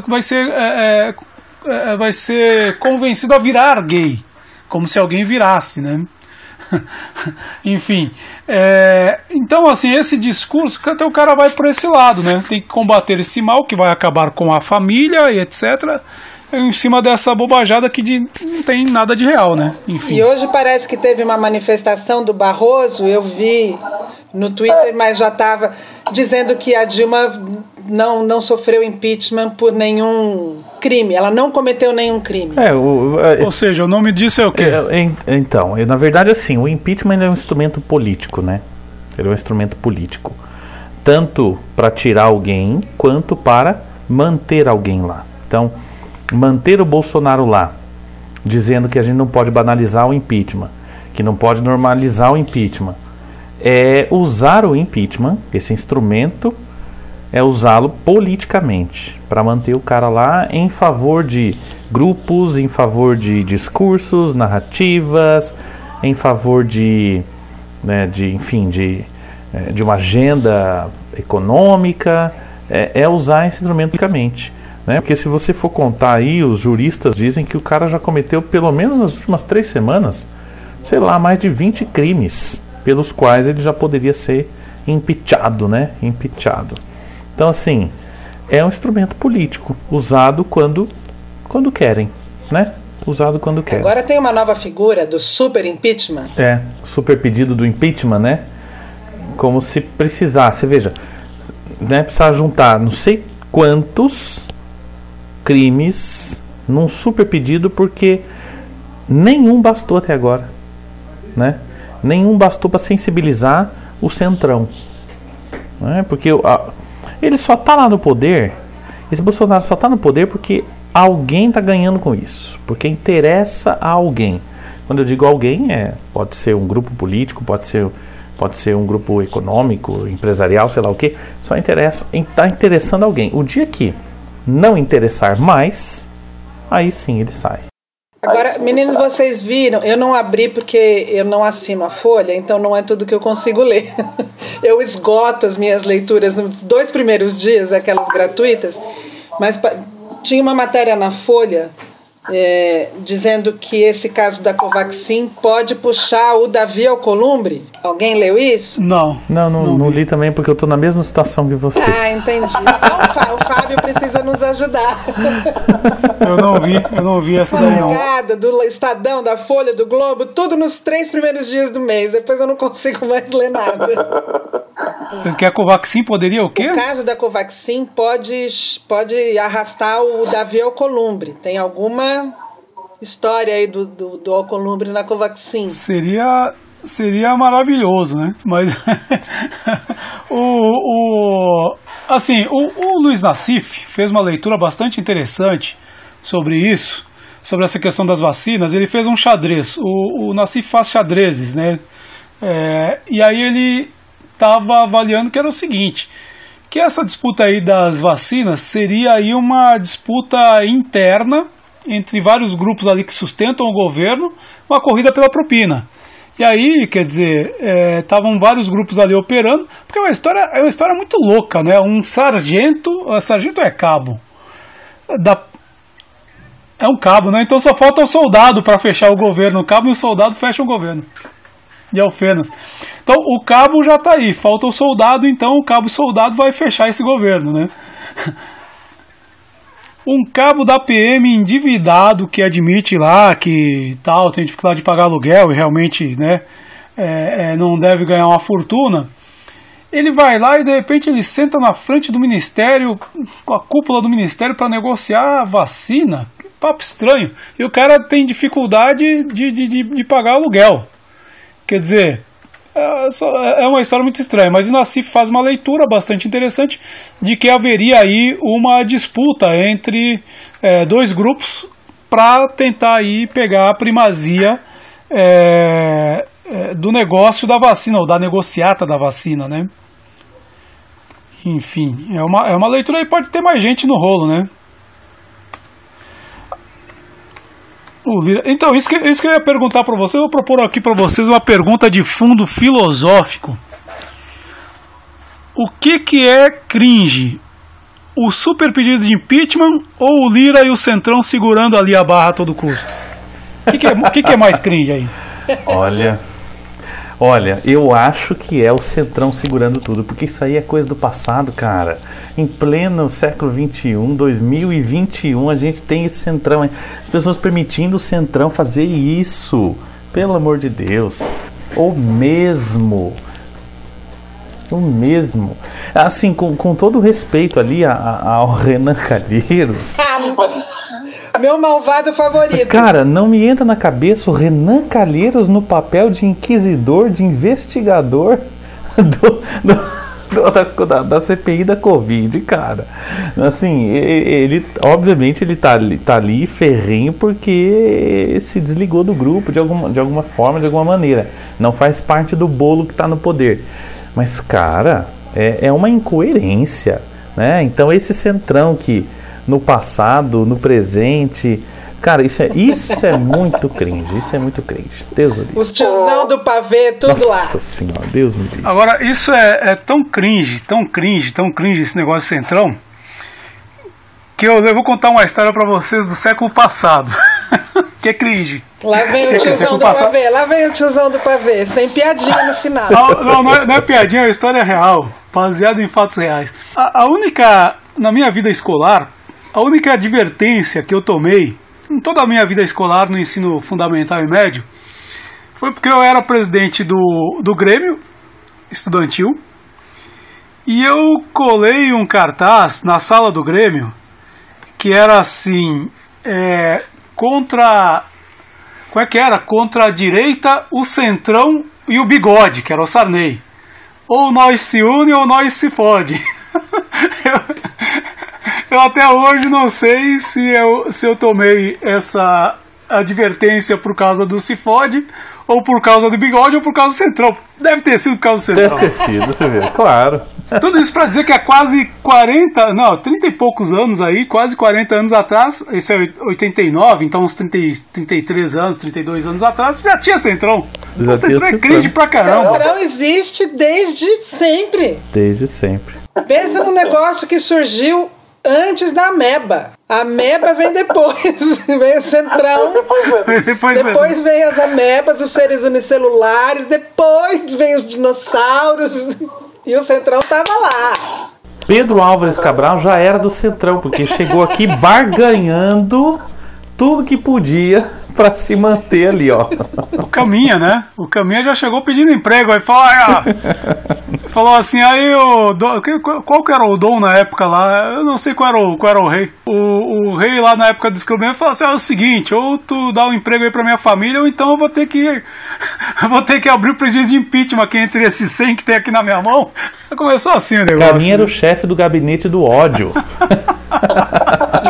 vai ser, é, é, é, vai ser convencido a virar gay, como se alguém virasse, né? Enfim, é, então assim, esse discurso, então o cara vai por esse lado, né? Tem que combater esse mal que vai acabar com a família e etc. Em cima dessa bobajada que de, não tem nada de real, né? Enfim. E hoje parece que teve uma manifestação do Barroso, eu vi no Twitter, mas já estava dizendo que a Dilma não, não sofreu impeachment por nenhum crime. Ela não cometeu nenhum crime. É, o, é, Ou seja, o nome disso é o quê? É, então, na verdade, assim, o impeachment é um instrumento político, né? Ele é um instrumento político. Tanto para tirar alguém, quanto para manter alguém lá. Então, manter o Bolsonaro lá, dizendo que a gente não pode banalizar o impeachment, que não pode normalizar o impeachment, é usar o impeachment, esse instrumento é usá-lo politicamente para manter o cara lá em favor de grupos, em favor de discursos, narrativas, em favor de, né, de enfim, de, é, de uma agenda econômica, é, é usar esse instrumento politicamente. Né? Porque se você for contar aí, os juristas dizem que o cara já cometeu, pelo menos nas últimas três semanas, sei lá, mais de 20 crimes pelos quais ele já poderia ser impeachado, né? Impeachado. Então, assim, é um instrumento político usado quando, quando querem, né? Usado quando querem. Agora tem uma nova figura do super impeachment. É, super pedido do impeachment, né? Como se precisasse, veja, né, precisar juntar não sei quantos crimes num super pedido porque nenhum bastou até agora, né? Nenhum bastou para sensibilizar o centrão, né? Porque a, ele só está lá no poder, esse Bolsonaro só está no poder porque alguém está ganhando com isso, porque interessa a alguém. Quando eu digo alguém, é, pode ser um grupo político, pode ser, pode ser um grupo econômico, empresarial, sei lá o que, só interessa, está interessando alguém. O dia que não interessar mais, aí sim ele sai. Agora, meninos, vocês viram? Eu não abri porque eu não assino a folha, então não é tudo que eu consigo ler. Eu esgoto as minhas leituras nos dois primeiros dias, aquelas gratuitas, mas tinha uma matéria na folha é, dizendo que esse caso da Covaxin pode puxar o Davi Alcolumbre. Alguém leu isso? Não. Não, não, não, não li também porque eu estou na mesma situação que você. Ah, entendi. Só o, o Fábio precisa nos ajudar. Eu não vi, eu não vi essa daí não. do Estadão, da Folha, do Globo, tudo nos três primeiros dias do mês. Depois eu não consigo mais ler nada. Que a Covaxin poderia o quê? O caso da Covaxin pode, pode arrastar o Davi Alcolumbre. Tem alguma história aí do, do, do Alcolumbre na Covaxin. Seria, seria maravilhoso, né? Mas o, o, assim, o, o Luiz Nassif fez uma leitura bastante interessante sobre isso, sobre essa questão das vacinas. Ele fez um xadrez. O, o Nassif faz xadrezes, né? É, e aí ele estava avaliando que era o seguinte que essa disputa aí das vacinas seria aí uma disputa interna entre vários grupos ali que sustentam o governo, uma corrida pela propina. E aí, quer dizer, estavam é, vários grupos ali operando, porque é uma história, é uma história muito louca, né? Um sargento, sargento é cabo, da, é um cabo, né? Então só falta o soldado para fechar o governo. O cabo e o soldado fecham o governo. E Alfenas. Então o cabo já está aí, falta o soldado, então o cabo e o soldado vai fechar esse governo, né? um cabo da PM endividado que admite lá que tal tem dificuldade de pagar aluguel e realmente né, é, é, não deve ganhar uma fortuna, ele vai lá e de repente ele senta na frente do ministério, com a cúpula do ministério para negociar a vacina. Que papo estranho. E o cara tem dificuldade de, de, de, de pagar aluguel. Quer dizer, é uma história muito estranha, mas o Nassif faz uma leitura bastante interessante de que haveria aí uma disputa entre é, dois grupos para tentar aí pegar a primazia é, é, do negócio da vacina, ou da negociata da vacina, né? Enfim, é uma, é uma leitura aí, pode ter mais gente no rolo, né? Então, isso que, isso que eu ia perguntar para vocês, eu vou propor aqui para vocês uma pergunta de fundo filosófico. O que, que é cringe? O super pedido de impeachment ou o Lira e o Centrão segurando ali a barra a todo custo? O que, que, é, que, que é mais cringe aí? Olha. Olha, eu acho que é o Centrão segurando tudo, porque isso aí é coisa do passado, cara. Em pleno século 21, 2021, a gente tem esse Centrão. As pessoas permitindo o Centrão fazer isso. Pelo amor de Deus. Ou mesmo. O mesmo. Assim, com, com todo o respeito ali ao Renan Calheiros. Meu malvado favorito. Cara, não me entra na cabeça o Renan Calheiros no papel de inquisidor, de investigador do, do, da, da, CPI da Covid, cara. Assim, ele, obviamente, ele tá, tá ali ferrenho porque se desligou do grupo de alguma, de alguma forma, de alguma maneira. Não faz parte do bolo que tá no poder. Mas, cara, é, é uma incoerência, né? Então, esse centrão que no passado, no presente. Cara, isso é, isso é muito cringe. Isso é muito cringe. Deus me Os tiozão do pavê, tudo Nossa lá. Nossa senhora, Deus me livre. Agora, isso é, é, tão cringe, tão cringe, tão cringe esse negócio centrão, que eu, eu vou contar uma história para vocês do século passado. que é cringe. Lá vem o tiozão do passado... pavê, lá vem o tiozão do pavê, sem piadinha no final. Não, não, não, é, não é piadinha, é uma história real, baseada em fatos reais. A, a única, na minha vida escolar, a única advertência que eu tomei em toda a minha vida escolar no ensino fundamental e médio foi porque eu era presidente do, do Grêmio estudantil e eu colei um cartaz na sala do Grêmio que era assim é, contra como é que era? Contra a direita, o centrão e o bigode, que era o Sarney. Ou nós se une ou nós se fode. Eu até hoje não sei se eu, se eu tomei essa advertência por causa do Cifode, ou por causa do bigode, ou por causa do centrão. Deve ter sido por causa do centrão. Deve ter sido, você vê, claro. Tudo isso pra dizer que há quase 40, não, 30 e poucos anos aí, quase 40 anos atrás, esse é 89, então uns 30, 33 anos, 32 anos atrás, já tinha centrão. Já o centrão tinha é cringe pra caramba. Centrão existe desde sempre. Desde sempre. Pensa num negócio que surgiu antes da ameba. A ameba vem depois. vem o centrão. Depois, Depois vem as amebas, os seres unicelulares. Depois vem os dinossauros. E o centrão tava lá. Pedro Álvares Cabral já era do Centrão, porque chegou aqui barganhando tudo que podia pra se manter ali, ó. O Caminha, né? O Caminha já chegou pedindo emprego. Aí falou, ah, falou assim, aí o. Qual que era o dom na época lá? Eu não sei qual era o, qual era o rei. O, o rei lá na época do escrevimento falou assim: é o seguinte, ou tu dá um emprego aí pra minha família, ou então eu vou ter que. eu vou ter que abrir o pedido de impeachment aqui entre esses 100 que tem aqui na minha mão. Começou assim o negócio. Caminha era o chefe do gabinete do ódio.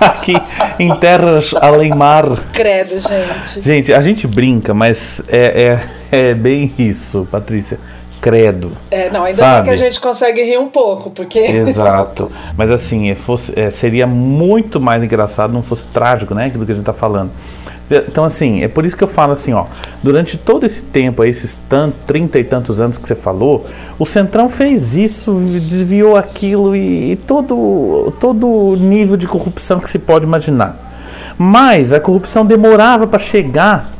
aqui em terras além mar. Credo, gente. Gente, a gente brinca, mas é, é, é bem isso, Patrícia. Credo. É, não, ainda Sabe? bem que a gente consegue rir um pouco, porque. Exato. Mas assim, é, fosse, é, seria muito mais engraçado não fosse trágico, né? Do que a gente tá falando. Então, assim, é por isso que eu falo assim, ó. Durante todo esse tempo, esses tanto, 30 e tantos anos que você falou, o Centrão fez isso, desviou aquilo e, e todo, todo nível de corrupção que se pode imaginar. Mas a corrupção demorava para chegar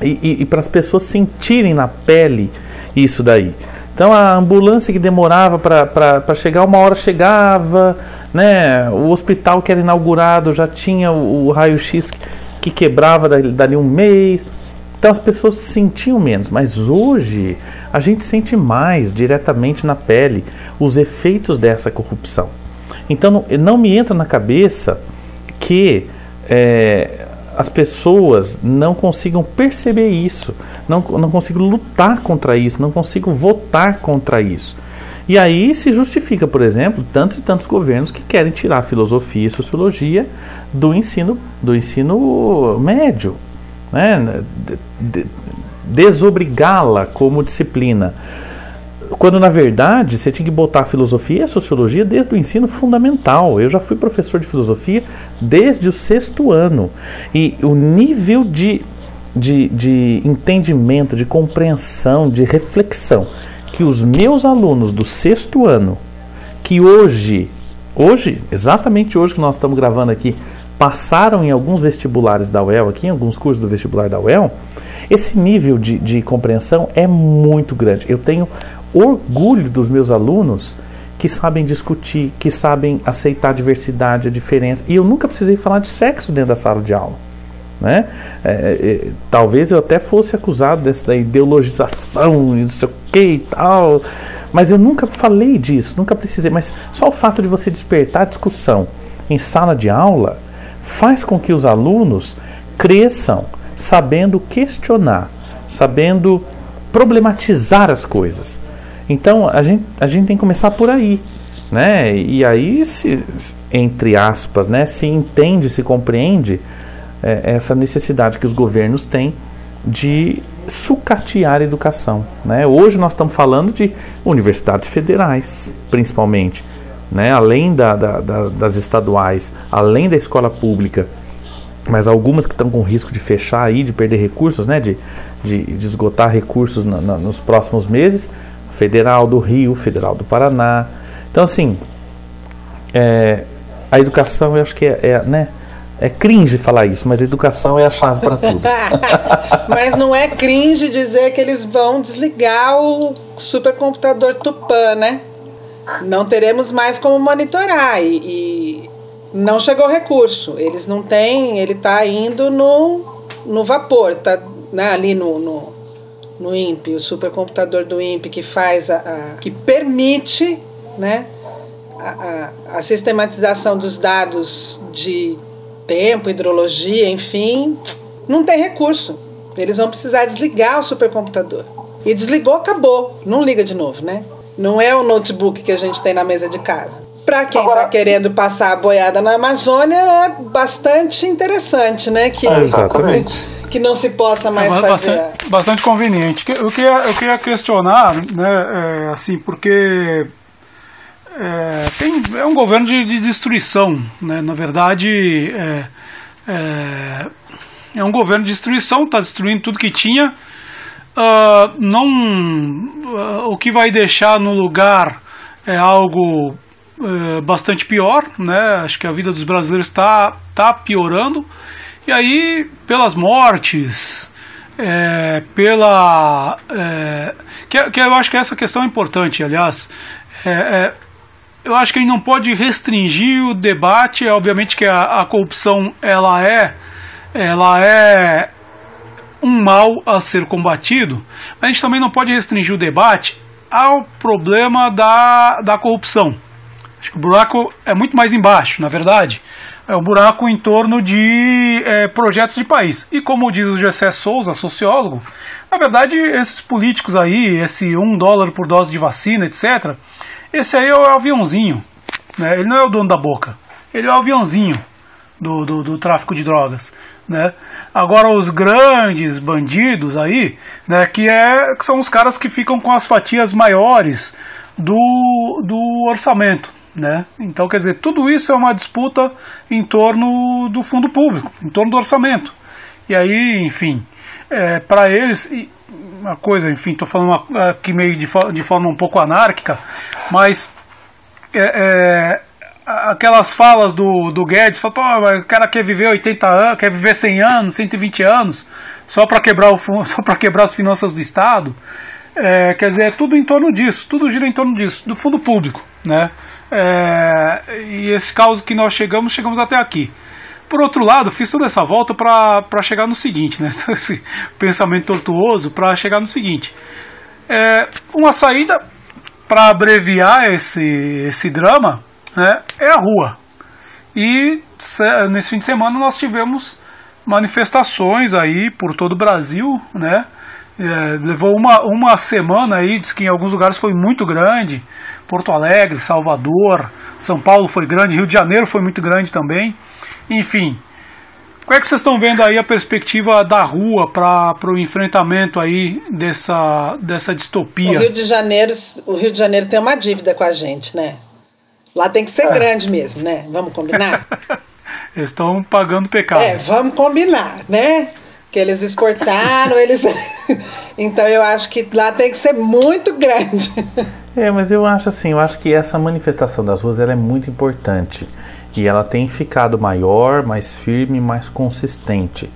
e, e, e para as pessoas sentirem na pele isso daí. Então a ambulância que demorava para chegar, uma hora chegava, né? O hospital que era inaugurado já tinha o, o raio-x que, que quebrava dali, um mês. Então as pessoas sentiam menos, mas hoje a gente sente mais diretamente na pele os efeitos dessa corrupção. Então não, não me entra na cabeça que é, as pessoas não consigam perceber isso, não, não consigam lutar contra isso, não consigam votar contra isso. E aí se justifica, por exemplo, tantos e tantos governos que querem tirar filosofia e sociologia do ensino, do ensino médio, né? De- de- desobrigá-la como disciplina. Quando na verdade você tinha que botar a filosofia e a sociologia desde o ensino fundamental. Eu já fui professor de filosofia desde o sexto ano. E o nível de, de, de entendimento, de compreensão, de reflexão que os meus alunos do sexto ano, que hoje, hoje, exatamente hoje que nós estamos gravando aqui, passaram em alguns vestibulares da UEL, aqui em alguns cursos do vestibular da UEL, esse nível de, de compreensão é muito grande. Eu tenho orgulho dos meus alunos que sabem discutir, que sabem aceitar a diversidade, a diferença. E eu nunca precisei falar de sexo dentro da sala de aula. Né? É, é, talvez eu até fosse acusado dessa ideologização, não sei o que e tal. Mas eu nunca falei disso, nunca precisei. Mas só o fato de você despertar discussão em sala de aula faz com que os alunos cresçam sabendo questionar, sabendo problematizar as coisas. Então a gente, a gente tem que começar por aí. Né? E aí, se, entre aspas, né, se entende, se compreende é, essa necessidade que os governos têm de sucatear a educação. Né? Hoje nós estamos falando de universidades federais, principalmente, né? além da, da, das, das estaduais, além da escola pública, mas algumas que estão com risco de fechar aí, de perder recursos, né? de, de, de esgotar recursos na, na, nos próximos meses, Federal do Rio, Federal do Paraná. Então, assim, é, a educação eu acho que é, é né? É cringe falar isso, mas educação é a chave para tudo. Mas não é cringe dizer que eles vão desligar o supercomputador Tupã, né? Não teremos mais como monitorar e, e não chegou o recurso. Eles não têm, ele está indo no, no vapor, tá né, ali no, no, no INPE, o supercomputador do INPE que faz a, a que permite, né, a, a, a sistematização dos dados de tempo, hidrologia, enfim, não tem recurso. Eles vão precisar desligar o supercomputador. E desligou, acabou. Não liga de novo, né? Não é o notebook que a gente tem na mesa de casa. Para quem está querendo passar a boiada na Amazônia, é bastante interessante, né? Que, É, exatamente. que não se possa mais É fazer. bastante, bastante conveniente. Que- Eu queria, eu queria questionar, né, é, assim, porque é, tem, é um governo de, de destruição, né? Na verdade, é, é, é um governo de destruição, está destruindo tudo que tinha. Ah, não, ah, o que vai deixar no lugar é algo eh, bastante pior, né? Acho que a vida dos brasileiros está tá piorando. E aí, pelas mortes, é, pela. é, que, que eu acho que essa questão é importante, aliás. É, é, eu acho que a gente não pode restringir o debate. É, obviamente que a, a corrupção ela é, ela é um mal a ser combatido, mas a gente também não pode restringir o debate ao problema da, da corrupção. Acho que o buraco é muito mais embaixo, na verdade. É um buraco em torno de é, projetos de país. E como diz o Gessé Souza, sociólogo, na verdade, esses políticos aí, esse um dólar por dose de vacina, etc., esse aí é o aviãozinho. Né? Ele não é o dono da boca. Ele é o aviãozinho do, do, do tráfico de drogas. Né? Agora os grandes bandidos aí, né, que, é, que são os caras que ficam com as fatias maiores do, do orçamento. Né? Então, quer dizer, tudo isso é uma disputa em torno do fundo público, em torno do orçamento. E aí, enfim, é, para eles, uma coisa, enfim, estou falando aqui meio de, de forma um pouco anárquica, mas é, é, aquelas falas do, do Guedes, fala, o cara quer viver 80 anos, quer viver 100 anos, 120 anos, só para quebrar, o só para quebrar as finanças do Estado. É, quer dizer, é tudo em torno disso, tudo gira em torno disso, do fundo público, né? É, e esse caos que nós chegamos, chegamos até aqui. Por outro lado, fiz toda essa volta para chegar no seguinte, né? Esse pensamento tortuoso para chegar no seguinte. É, uma saída para abreviar esse, esse drama né, é a rua. E se- nesse fim de semana nós tivemos manifestações aí por todo o Brasil, né? É, levou uma, uma semana aí, diz que em alguns lugares foi muito grande. Porto Alegre, Salvador, São Paulo foi grande, Rio de Janeiro foi muito grande também. Enfim, como é que vocês estão vendo aí a perspectiva da rua para o enfrentamento aí dessa, dessa O distopia? Rio de Janeiro, o Rio de Janeiro tem uma dívida com a gente, né? Lá tem que ser grande mesmo, né? Vamos combinar? Eles estão pagando pecado. É, vamos combinar, né? Que eles exportaram, eles. então eu acho que lá tem que ser muito grande. É, mas eu acho assim, eu acho que essa manifestação das ruas ela é muito importante e ela tem ficado maior, mais firme, mais consistente.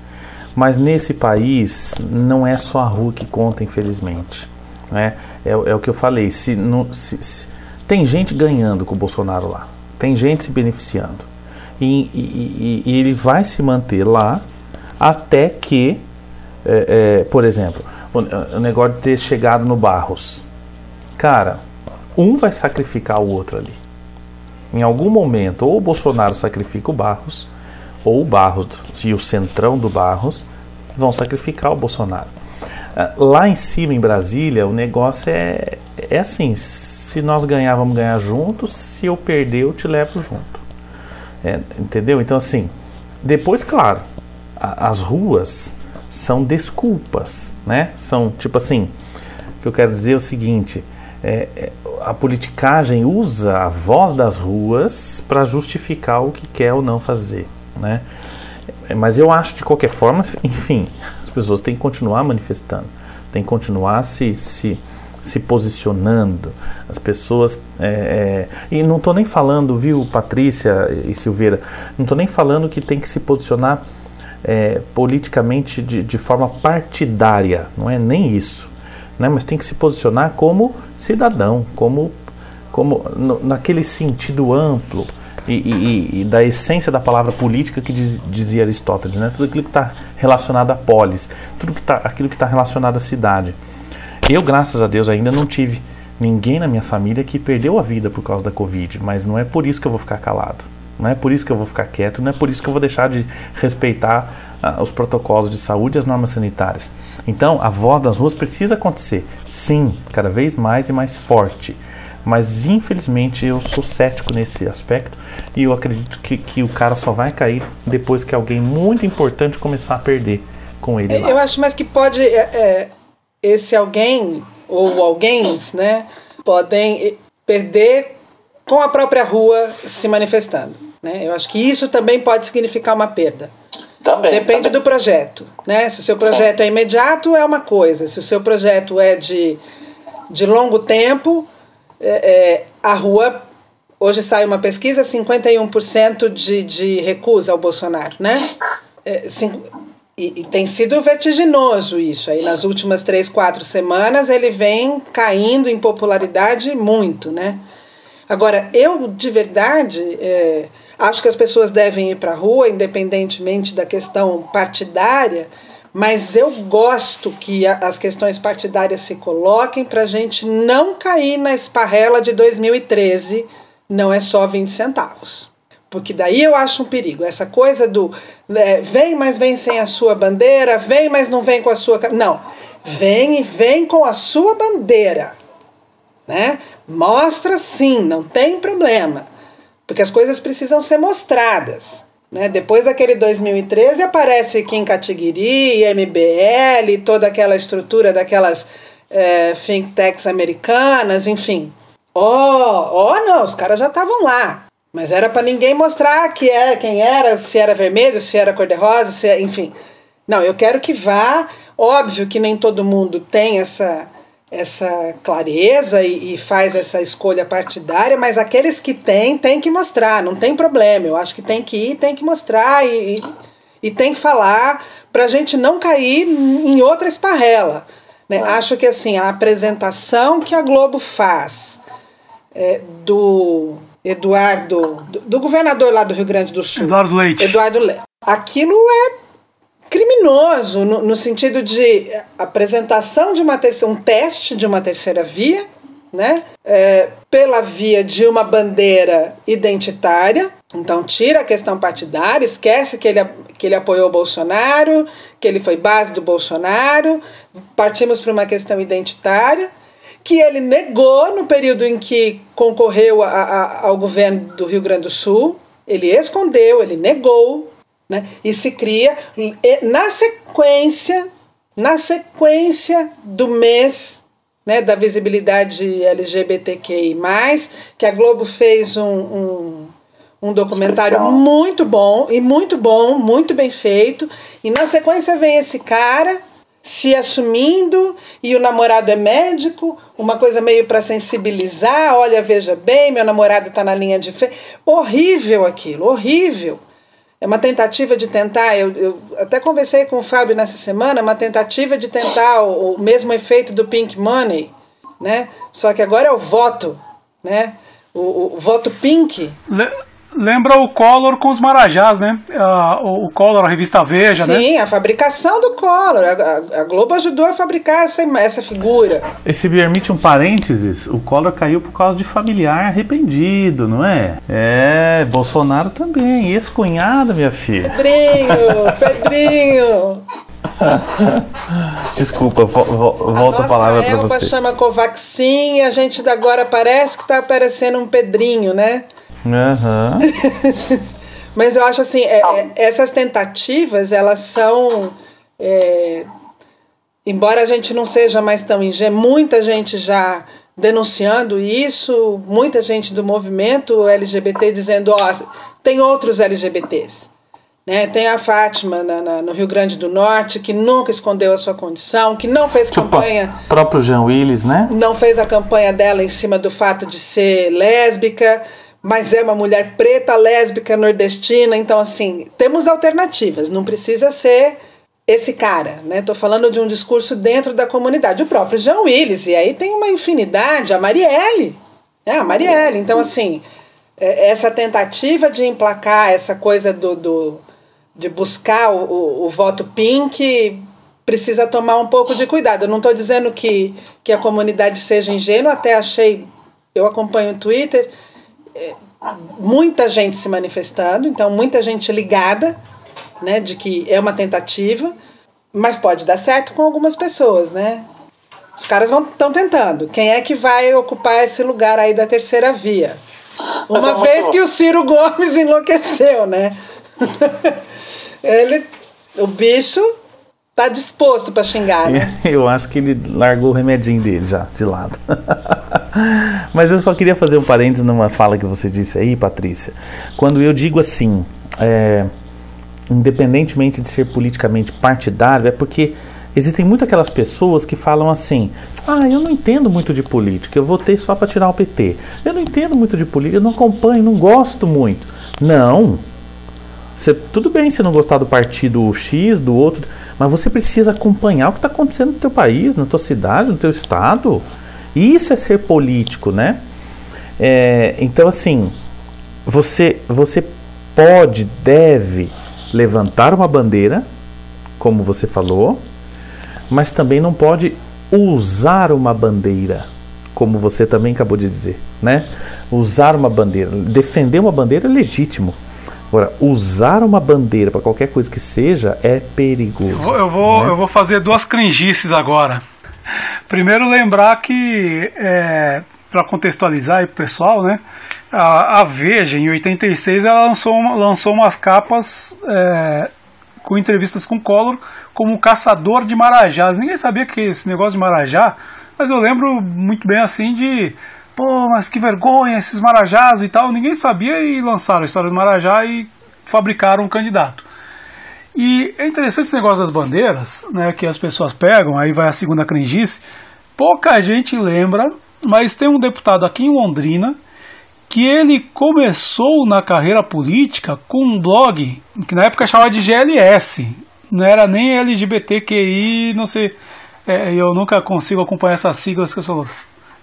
Mas nesse país não é só a rua que conta, infelizmente. Né? É, é o que eu falei. Se, não, se- se- tem gente ganhando com o Bolsonaro lá, tem gente se beneficiando e, e- e- e ele vai se manter lá até que, é, é, por exemplo, o, o negócio de ter chegado no Barros. Cara, um vai sacrificar o outro ali. Em algum momento, ou o Bolsonaro sacrifica o Barros, ou o Barros e o centrão do Barros vão sacrificar o Bolsonaro. Ah, Lá em cima, em Brasília, o negócio é, é assim: se nós ganhar, vamos ganhar juntos, se eu perder, eu te levo junto. É, entendeu? Então, assim, depois, claro, a- as ruas são desculpas, né? São tipo assim: o que eu quero dizer é o seguinte: é, é, a politicagem usa a voz das ruas para justificar o que quer ou não fazer, né? É, Mas eu acho de qualquer forma, enfim, as pessoas têm que continuar manifestando, têm que continuar se, se, se posicionando. As pessoas. é, é, e não estou nem falando, viu, Patrícia e Silveira, não estou nem falando que tem que se posicionar é, politicamente de, de forma partidária, não é nem isso. Né? Mas tem que se posicionar como cidadão, como, como no- naquele sentido amplo e, e- e- da essência da palavra política que diz- dizia Aristóteles, né? tudo aquilo que está relacionado à polis, tudo que tá, aquilo que está relacionado à cidade. Eu, graças a Deus, ainda não tive ninguém na minha família que perdeu a vida por causa da Covid, mas não é por isso que eu vou ficar calado. Não é por isso que eu vou ficar quieto, não é por isso que eu vou deixar de respeitar os protocolos de saúde e as normas sanitárias. Então, a voz das ruas precisa acontecer, sim, cada vez mais e mais forte. Mas infelizmente eu sou cético nesse aspecto e eu acredito que, que o cara só vai cair depois que alguém muito importante começar a perder com ele lá. Eu acho mais que pode. é, é, esse alguém, ou alguém, né, podem eh, perder com a própria rua se manifestando. Né? Eu acho que isso também pode significar uma perda. Também. Depende também. do projeto. Né? Se o seu projeto é imediato, é uma coisa. Se o seu projeto é de, de longo tempo, é, é, a rua. Hoje sai uma pesquisa, 51% de, de recusa ao Bolsonaro, né? É, cin- e, e tem sido vertiginoso isso. Aí nas últimas três, quatro semanas ele vem caindo em popularidade muito, né? Agora, eu de verdade é, acho que as pessoas devem ir para a rua, independentemente da questão partidária, mas eu gosto que as questões partidárias se coloquem para a gente não cair na esparrela de 2013, não é só 20 centavos. Porque daí eu acho um perigo. Essa coisa do né, vem, mas vem sem a sua bandeira, vem, mas não vem com a sua. Não. Vem e vem com a sua bandeira né? Mostra sim, não tem problema, porque as coisas precisam ser mostradas. Né? Depois daquele 2013 aparece Kim Kataguiri, MBL, toda aquela estrutura daquelas tanks americanas, enfim. Ó, ó, não, os caras já estavam lá. Mas era para ninguém mostrar que é, quem era, se era vermelho, se era cor-de-rosa, se é- enfim. Não, eu quero que vá. Óbvio que nem todo mundo tem essa, essa clareza e, e faz essa escolha partidária, mas aqueles que têm, tem que mostrar, não tem problema. Eu acho que tem que ir, tem que mostrar e, e, e tem que falar para a gente não cair em outra esparrela. Né? Acho que assim, a apresentação que a Globo faz é, do Eduardo, do, do governador lá do Rio Grande do Sul, Eduardo Leite. Eduardo Leite. Aquilo é criminoso no, no sentido de apresentação de uma terceira, um teste de uma terceira via, né? É, pela via de uma bandeira identitária. Então tira a questão partidária, esquece que ele, que ele apoiou o Bolsonaro, que ele foi base do Bolsonaro. Partimos para uma questão identitária que ele negou no período em que concorreu a, a, ao governo do Rio Grande do Sul. Ele escondeu, ele negou, né? E se cria na sequência, na sequência do mês né, da visibilidade LGBTQI+, que a Globo fez um, um, um documentário Especial. muito bom, e muito bom, muito bem feito, e na sequência vem esse cara se assumindo e o namorado é médico, uma coisa meio para sensibilizar, olha, veja bem, meu namorado está na linha de frente. Horrível aquilo, horrível. É uma tentativa de tentar, eu, eu até conversei com o Fábio nessa semana, uma tentativa de tentar o, o mesmo efeito do Pink Money, né? Só que agora é o voto, né? O, o, o voto pink. Le- Lembra o Collor com os Marajás, né? O Collor, a revista Veja, né? Sim, a fabricação do Collor. A, a- a Globo ajudou a fabricar essa, essa figura. Esse permite um parênteses, o Collor caiu por causa de familiar arrependido, não é? É, Bolsonaro também, ex-cunhado, minha filha. Pedrinho, Pedrinho. Desculpa, vo- vo- volto a palavra para você. chama Covaxin e a gente agora parece que tá aparecendo um Pedrinho, né? Aham. Mas eu acho assim, é- é- essas tentativas, elas são. é, embora a gente não seja mais tão ingênuo, muita gente já denunciando isso, muita gente do movimento LGBT dizendo, ó, tem outros LGBTs. Né? Tem a Fátima na- na- no Rio Grande do Norte, que nunca escondeu a sua condição, que não fez Tipo, campanha o próprio Jean Willis, né? não fez a campanha dela em cima do fato de ser lésbica, mas é uma mulher preta, lésbica, nordestina. Então, assim, temos alternativas. Não precisa ser esse cara, né? Tô falando de um discurso dentro da comunidade. O próprio Jean Willis. E aí tem uma infinidade. A Marielle. É, a Marielle. Então, assim, é- essa tentativa de emplacar essa coisa do, do- de buscar o, o, o voto pink precisa tomar um pouco de cuidado. Eu não estou dizendo que, que a comunidade seja ingênua, até achei, eu acompanho o Twitter, muita gente se manifestando, então muita gente ligada, né, de que é uma tentativa, mas pode dar certo com algumas pessoas, né? Os caras estão tentando. Quem é que vai ocupar esse lugar aí da terceira via? Uma é vez que o Ciro Gomes enlouqueceu, né? Ele, o bicho tá disposto para xingar, né? Eu acho que ele largou o remedinho dele já, de lado. Mas eu só queria fazer um parênteses numa fala que você disse aí, Patrícia. Quando eu digo assim, é, independentemente de ser politicamente partidário, é porque existem muito aquelas pessoas que falam assim: ah, eu não entendo muito de política, eu votei só para tirar o PT. Eu não entendo muito de política, eu não acompanho, não gosto muito. Não. Você, tudo bem se não gostar do partido X, do outro, mas você precisa acompanhar o que está acontecendo no teu país, na tua cidade, no teu estado. Isso é ser político, né? É, então, assim, você, você pode, deve levantar uma bandeira, como você falou, mas também não pode usar uma bandeira, como você também acabou de dizer, né? Usar uma bandeira, defender uma bandeira é legítimo. Agora, usar uma bandeira para qualquer coisa que seja é perigoso. Eu vou, eu vou, né? eu vou fazer duas cringices agora. Primeiro, lembrar que, é, para contextualizar aí pro pessoal, né? A, a Veja, em 86, ela lançou, uma- lançou umas capas é, com entrevistas com Collor como caçador de marajás. Ninguém sabia que esse negócio de marajá, mas eu lembro muito bem assim de. Pô, mas que vergonha esses marajás e tal. Ninguém sabia e lançaram a história do marajá e fabricaram um candidato. E é interessante esse negócio das bandeiras, né, que as pessoas pegam, aí vai a segunda crendice. Pouca gente lembra, mas tem um deputado aqui em Londrina que ele começou na carreira política com um blog que na época chamava de GLS, não era nem LGBTQI, não sei, é, eu nunca consigo acompanhar essas siglas que eu sou.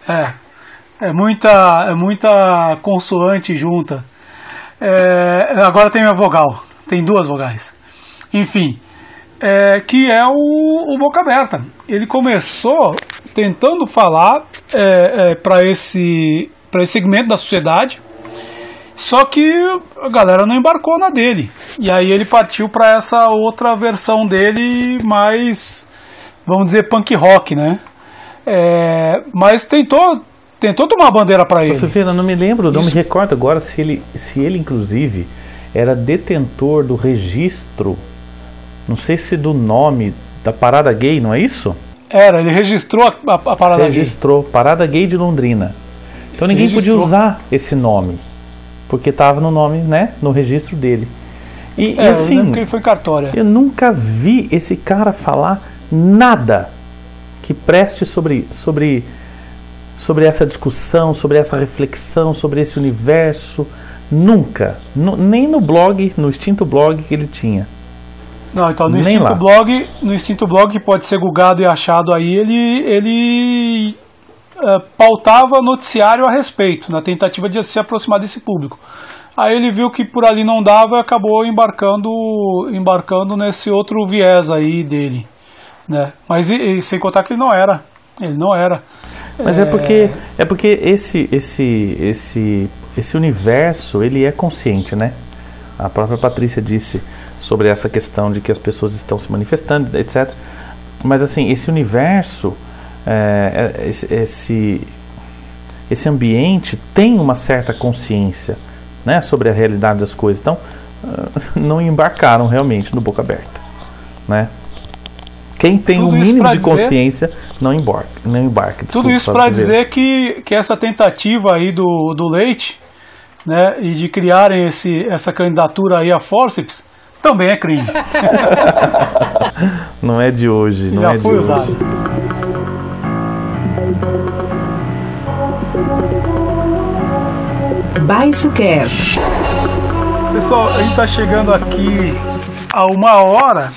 É, é muita, é muita consoante junta. É, agora tem a vogal, tem duas vogais. Enfim, é, que é o, o Boca Aberta. Ele começou tentando falar é, para esse, pra esse segmento da sociedade, só que a galera não embarcou na dele. E aí ele partiu para essa outra versão dele, mais, vamos dizer, punk rock, né? É, mas tentou, tentou tomar a bandeira para ele. Silveira, não me lembro, não Isso. me recordo agora se ele, se ele inclusive era detentor do registro, não sei se do nome da parada gay, não é isso? Era, ele registrou a, a, a parada gay. Registrou Parada Gay de Londrina. Então ninguém Registrou. podia usar esse nome, porque estava no nome, né, no registro dele. E, e É, eu assim, lembro que ele foi em cartória. eu nunca vi esse cara falar nada que preste sobre, sobre, sobre essa discussão, sobre essa reflexão, sobre esse universo. Nunca. Nu- nem no blog, no extinto blog que ele tinha. Não, então no Nem Instinto lá. Blog, no Instinto Blog que pode ser gugado e achado aí, ele ele eh, pautava noticiário a respeito, na tentativa de se aproximar desse público. Aí ele viu que por ali não dava e acabou embarcando embarcando nesse outro viés aí dele, né? Mas e- e sem contar que ele não era, ele não era. Mas é, porque é porque esse esse esse esse universo ele é consciente, né? A própria Patrícia disse sobre essa questão de que as pessoas estão se manifestando, etc. Mas assim esse universo, é, é, esse, esse ambiente tem uma certa consciência, né, sobre a realidade das coisas. Então não embarcaram realmente no boca aberta, né? Quem tem Tudo o isso mínimo de dizer- consciência não embarca, não embarca. Tudo Desculpa, isso Fábio para dizer que, que essa tentativa aí do, do Leite, né, e de criarem esse, essa candidatura aí a forceps, também é crime. Não é de hoje, não Já é de foi hoje. usado. Baixo Cast. Pessoal, a gente está chegando aqui a uma hora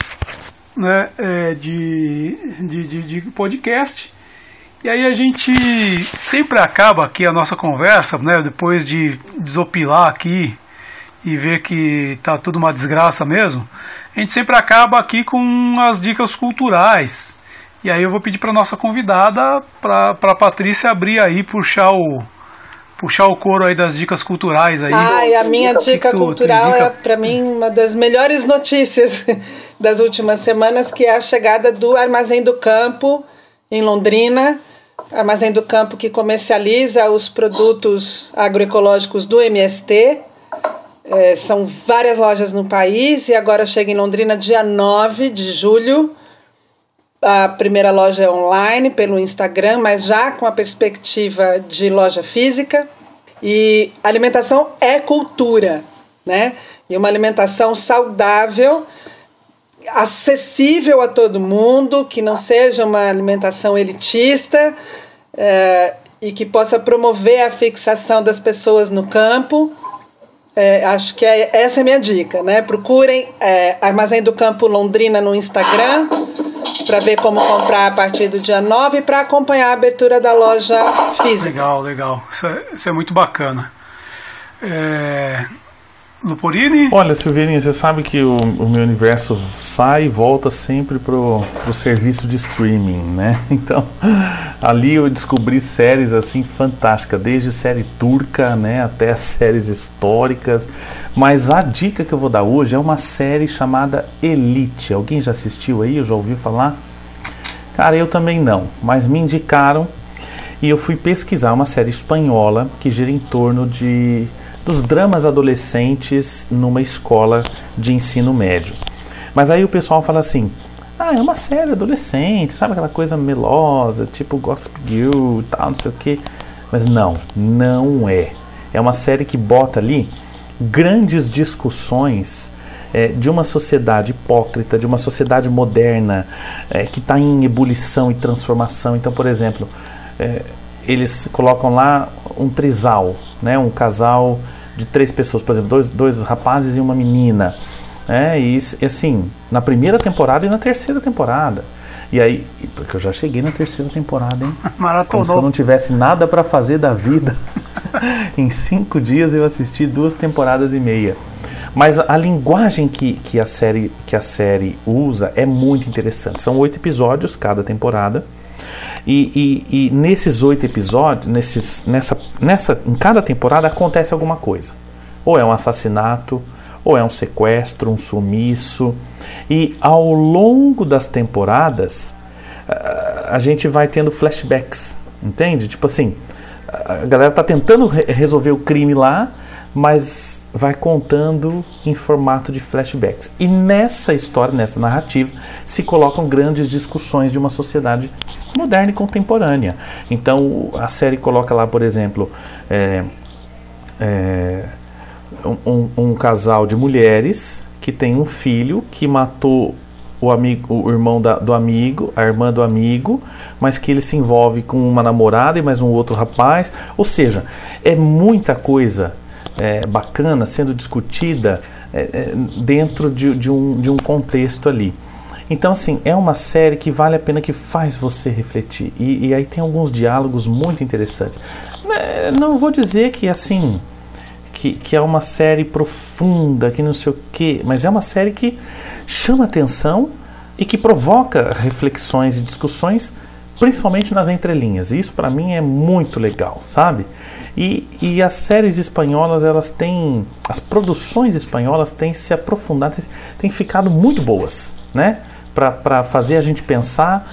né, é, de, de, de, de podcast. E aí a gente sempre acaba aqui a nossa conversa, né, depois de desopilar aqui e ver que tá tudo uma desgraça mesmo, a gente sempre acaba aqui com as dicas culturais. E aí eu vou pedir para nossa convidada, para a Patrícia abrir aí, puxar o puxar o couro aí das dicas culturais aí. Ai, a minha dica tu cultural é, para mim, uma das melhores notícias das últimas semanas, que é a chegada do Armazém do Campo em Londrina, Armazém do Campo que comercializa os produtos agroecológicos do MST. É, são várias lojas no país e agora chega em Londrina dia 9 de julho. A primeira loja é online pelo Instagram, mas já com a perspectiva de loja física. E alimentação é cultura, né? E uma alimentação saudável, acessível a todo mundo, que não seja uma alimentação elitista é, e que possa promover a fixação das pessoas no campo. É, acho que é, essa é a minha dica, né? Procurem é, Armazém do Campo Londrina no Instagram para ver como comprar a partir do dia 9 e para acompanhar a abertura da loja física. Legal, legal. Isso é, isso é muito bacana. Luporini? Olha, Silveirinha, você sabe que o, o, meu universo sai e volta sempre pro, pro serviço de streaming, né? Então, ali eu descobri séries assim fantásticas, desde série turca, né, até séries históricas. Mas a dica que eu vou dar hoje é uma série chamada Elite. Alguém já assistiu aí? Eu já ouviu falar? Cara, eu também não, mas me indicaram e eu fui pesquisar uma série espanhola que gira em torno de dos dramas adolescentes numa escola de ensino médio. Mas aí o pessoal fala assim: ah, é uma série adolescente, sabe aquela coisa melosa, tipo Gossip Girl e tal, não sei o que. Mas não, não é. É uma série que bota ali grandes discussões é, de uma sociedade hipócrita, de uma sociedade moderna é, que está em ebulição e transformação. Então, por exemplo, é, eles colocam lá um trisal, né, um casal de três pessoas, por exemplo, dois, dois rapazes e uma menina. É, e, assim, na primeira temporada e na terceira temporada. E aí, porque eu já cheguei na terceira temporada, hein? Maratonou. Como se eu não tivesse nada para fazer da vida. em cinco dias eu assisti duas temporadas e meia. Mas a, a linguagem que, que, a série, que a série usa é muito interessante. São oito episódios cada temporada. E, e, e nesses oito episódios, nesses, nessa, nessa, em cada temporada acontece alguma coisa. Ou é um assassinato, ou é um sequestro, um sumiço. E ao longo das temporadas, a gente vai tendo flashbacks, entende? Tipo assim, a galera está tentando re resolver o crime lá, mas vai contando em formato de flashbacks. E nessa história, nessa narrativa, se colocam grandes discussões de uma sociedade moderna e contemporânea. Então a série coloca lá, por exemplo, é, é, um, um, casal de mulheres que tem um filho que matou o amigo, o irmão da, do amigo, a irmã do amigo, mas que ele se envolve com uma namorada e mais um outro rapaz. Ou seja, é muita coisa é, bacana sendo discutida é, é, dentro de, de, um, de um contexto ali. Então, assim, é uma série que vale a pena, que faz você refletir. E, e aí tem alguns diálogos muito interessantes. É, não vou dizer que, assim, que, que é uma série profunda, que não sei o quê, mas é uma série que chama atenção e que provoca reflexões e discussões, principalmente nas entrelinhas. E isso, para mim, é muito legal, sabe? E, e as séries espanholas, elas têm. As produções espanholas têm se aprofundado, têm ficado muito boas, né? Para fazer a gente pensar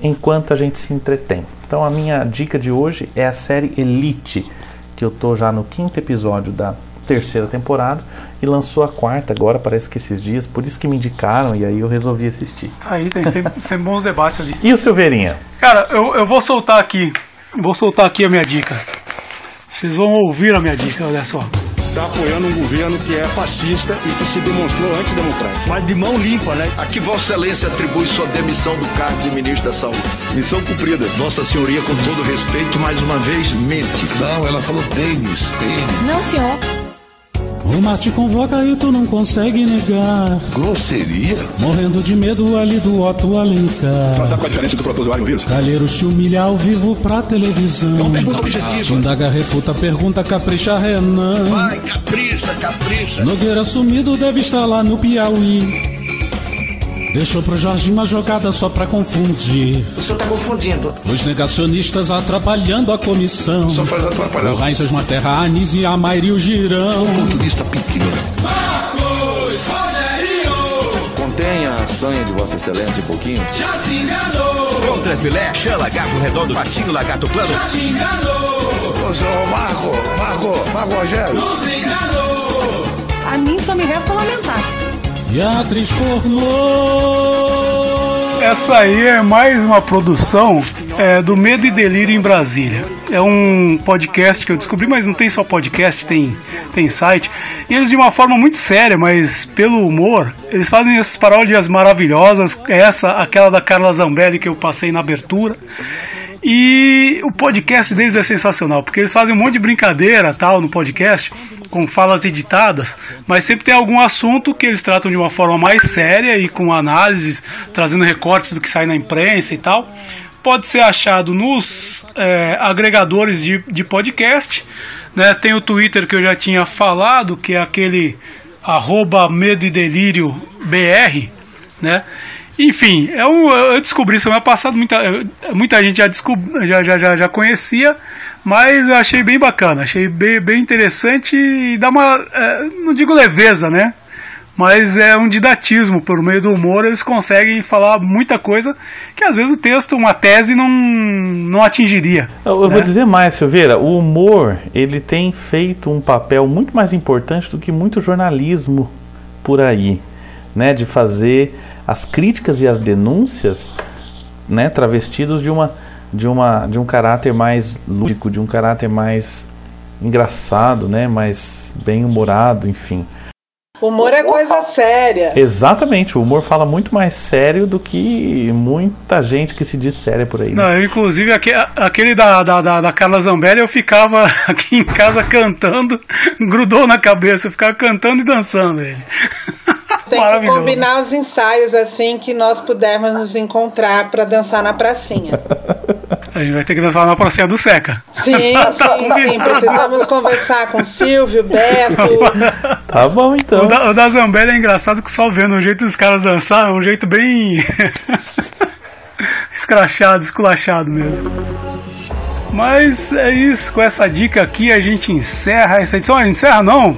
enquanto a gente se entretém. Então a minha dica de hoje é a série Elite, que eu tô já no quinto episódio da terceira temporada e lançou a quarta agora, parece que esses dias, por isso que me indicaram e aí eu resolvi assistir. Aí tem sempre, sempre bons debates ali. E o Silveirinha? Cara, eu, eu vou soltar aqui, vou soltar aqui a minha dica. Vocês vão ouvir a minha dica, olha só. Está apoiando um governo que é fascista e que se demonstrou antidemocrático. Mas de mão limpa, né? A que Vossa Excelência atribui sua demissão do cargo de ministro da Saúde. Missão cumprida. Vossa Senhoria, com todo respeito, mais uma vez, mente. Não, ela falou tênis, tênis. Não, senhor. O mar te convoca e tu não consegue negar. Grosseria? Morrendo de medo ali do Otto Alencar. Você sabe qual a diferença do protozoário e o vírus? Calheiros te humilha ao vivo pra televisão. Não pergunta objetiva. Te indaga, refuta, pergunta, capricha, Renan. Vai, capricha, capricha. Nogueira sumido deve estar lá no Piauí. Deixou pro Jorginho uma jogada só pra confundir. O senhor tá confundindo. Os negacionistas atrapalhando a comissão. Só faz atrapalhar. O Raízes Materra, Anis e a Mairi o Girão. Ponto de vista pequeno. Marcos Rogério! Contenha façanha de Vossa Excelência um pouquinho? Já se enganou. Contra filé, chã, lagarto redondo, patinho, lagarto plano. Já se enganou. Ô, Marco, Marco, Marco Rogério. Nos enganou. A mim só me resta lamentar. E atriz pornô. Essa aí é mais uma produção é, do Medo e Delírio em Brasília. É um podcast que eu descobri, mas não tem só podcast, tem, tem site. E eles, de uma forma muito séria, mas pelo humor, eles fazem essas paródias maravilhosas. Essa, aquela da Carla Zambelli que eu passei na abertura. E o podcast deles é sensacional, porque eles fazem um monte de brincadeira tal no podcast, com falas editadas, mas sempre tem algum assunto que eles tratam de uma forma mais séria e com análises, trazendo recortes do que sai na imprensa e tal. Pode ser achado nos é, agregadores de, de podcast. Né? Tem o Twitter que eu já tinha falado, que é aquele arroba medo e delírio BR, né? Enfim, é um, eu descobri semana passada, muita, muita gente já, descob, já, já, já, já conhecia, mas eu achei bem bacana, achei bem, bem interessante e dá uma, é, não digo leveza, né? Mas é um didatismo, por meio do humor eles conseguem falar muita coisa que às vezes o texto, uma tese, não, não atingiria. Eu, eu né? vou dizer mais, Silveira, o humor ele tem feito um papel muito mais importante do que muito jornalismo por aí, né? De fazer as críticas e as denúncias, né, travestidos de uma de uma de um caráter mais lúdico, de um caráter mais engraçado, né, mais bem humorado, enfim. Humor é coisa séria. Exatamente, o humor fala muito mais sério do que muita gente que se diz séria por aí. né? Não, inclusive aque- aquele da, da, da, da Carla Zambelli eu ficava aqui em casa cantando, grudou na cabeça, eu ficava cantando e dançando ele. Tem que combinar os ensaios assim que nós pudermos nos encontrar para dançar na pracinha. A gente vai ter que dançar na pracinha do Seca. Sim, sim, sim. Precisamos conversar com Silvio, Beto. Tá bom O então. da, o da Zambelli é engraçado que só vendo o jeito dos caras dançar, é um jeito bem escrachado, esculachado mesmo. Mas é isso, com essa dica aqui a gente encerra essa edição. Ah, Encerra não,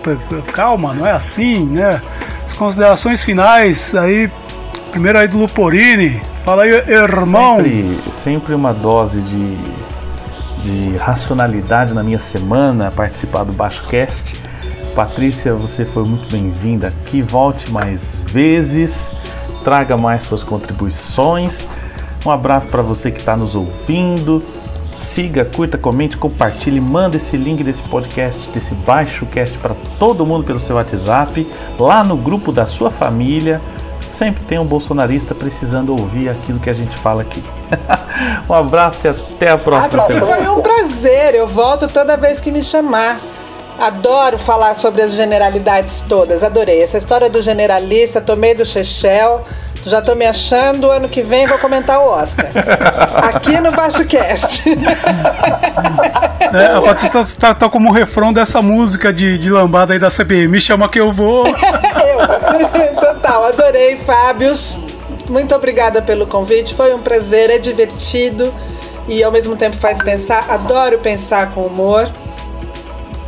calma, não é assim, né? As considerações finais aí, primeiro aí do Luporini. Fala aí, irmão. Sempre, sempre uma dose de, de racionalidade na minha semana participar do BaixoCast. Patrícia, você foi muito bem-vinda aqui. Volte mais vezes, traga mais suas contribuições. Um abraço para você que está nos ouvindo. Siga, curta, comente, compartilhe, manda esse link desse podcast, desse baixo cast para todo mundo pelo seu WhatsApp, lá no grupo da sua família. Sempre tem um bolsonarista precisando ouvir aquilo que a gente fala aqui. um abraço e até a próxima E semana. foi um prazer, eu volto toda vez que me chamar. Adoro falar sobre as generalidades todas, adorei. Essa história do generalista, tomei do Chechel, já tô me achando, ano que vem vou comentar o Oscar. Aqui no Baixo Cast. É, a Patrícia tá, tá- tá como refrão dessa música de, de lambada aí da CPI. Me chama que eu vou. Eu. Total, adorei, Fábios. Muito obrigada pelo convite, foi um prazer, é divertido e ao mesmo tempo faz pensar. Adoro pensar com humor.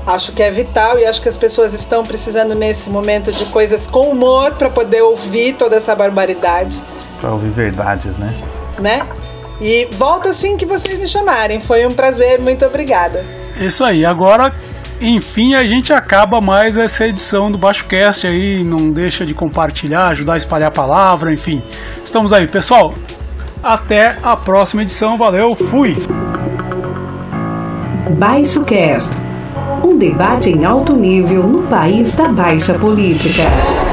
Acho que é vital e acho que as pessoas estão precisando nesse momento de coisas com humor para poder ouvir toda essa barbaridade, Para ouvir verdades, né? né? E volto assim que vocês me chamarem. Foi um prazer, muito obrigada. Isso aí, agora, enfim, a gente acaba mais essa edição do Baixo Cast aí, não deixa de compartilhar, ajudar a espalhar a palavra, enfim. Estamos aí, pessoal. Até a próxima edição, valeu, fui! Baixo Cast. Um debate em alto nível no país da baixa política.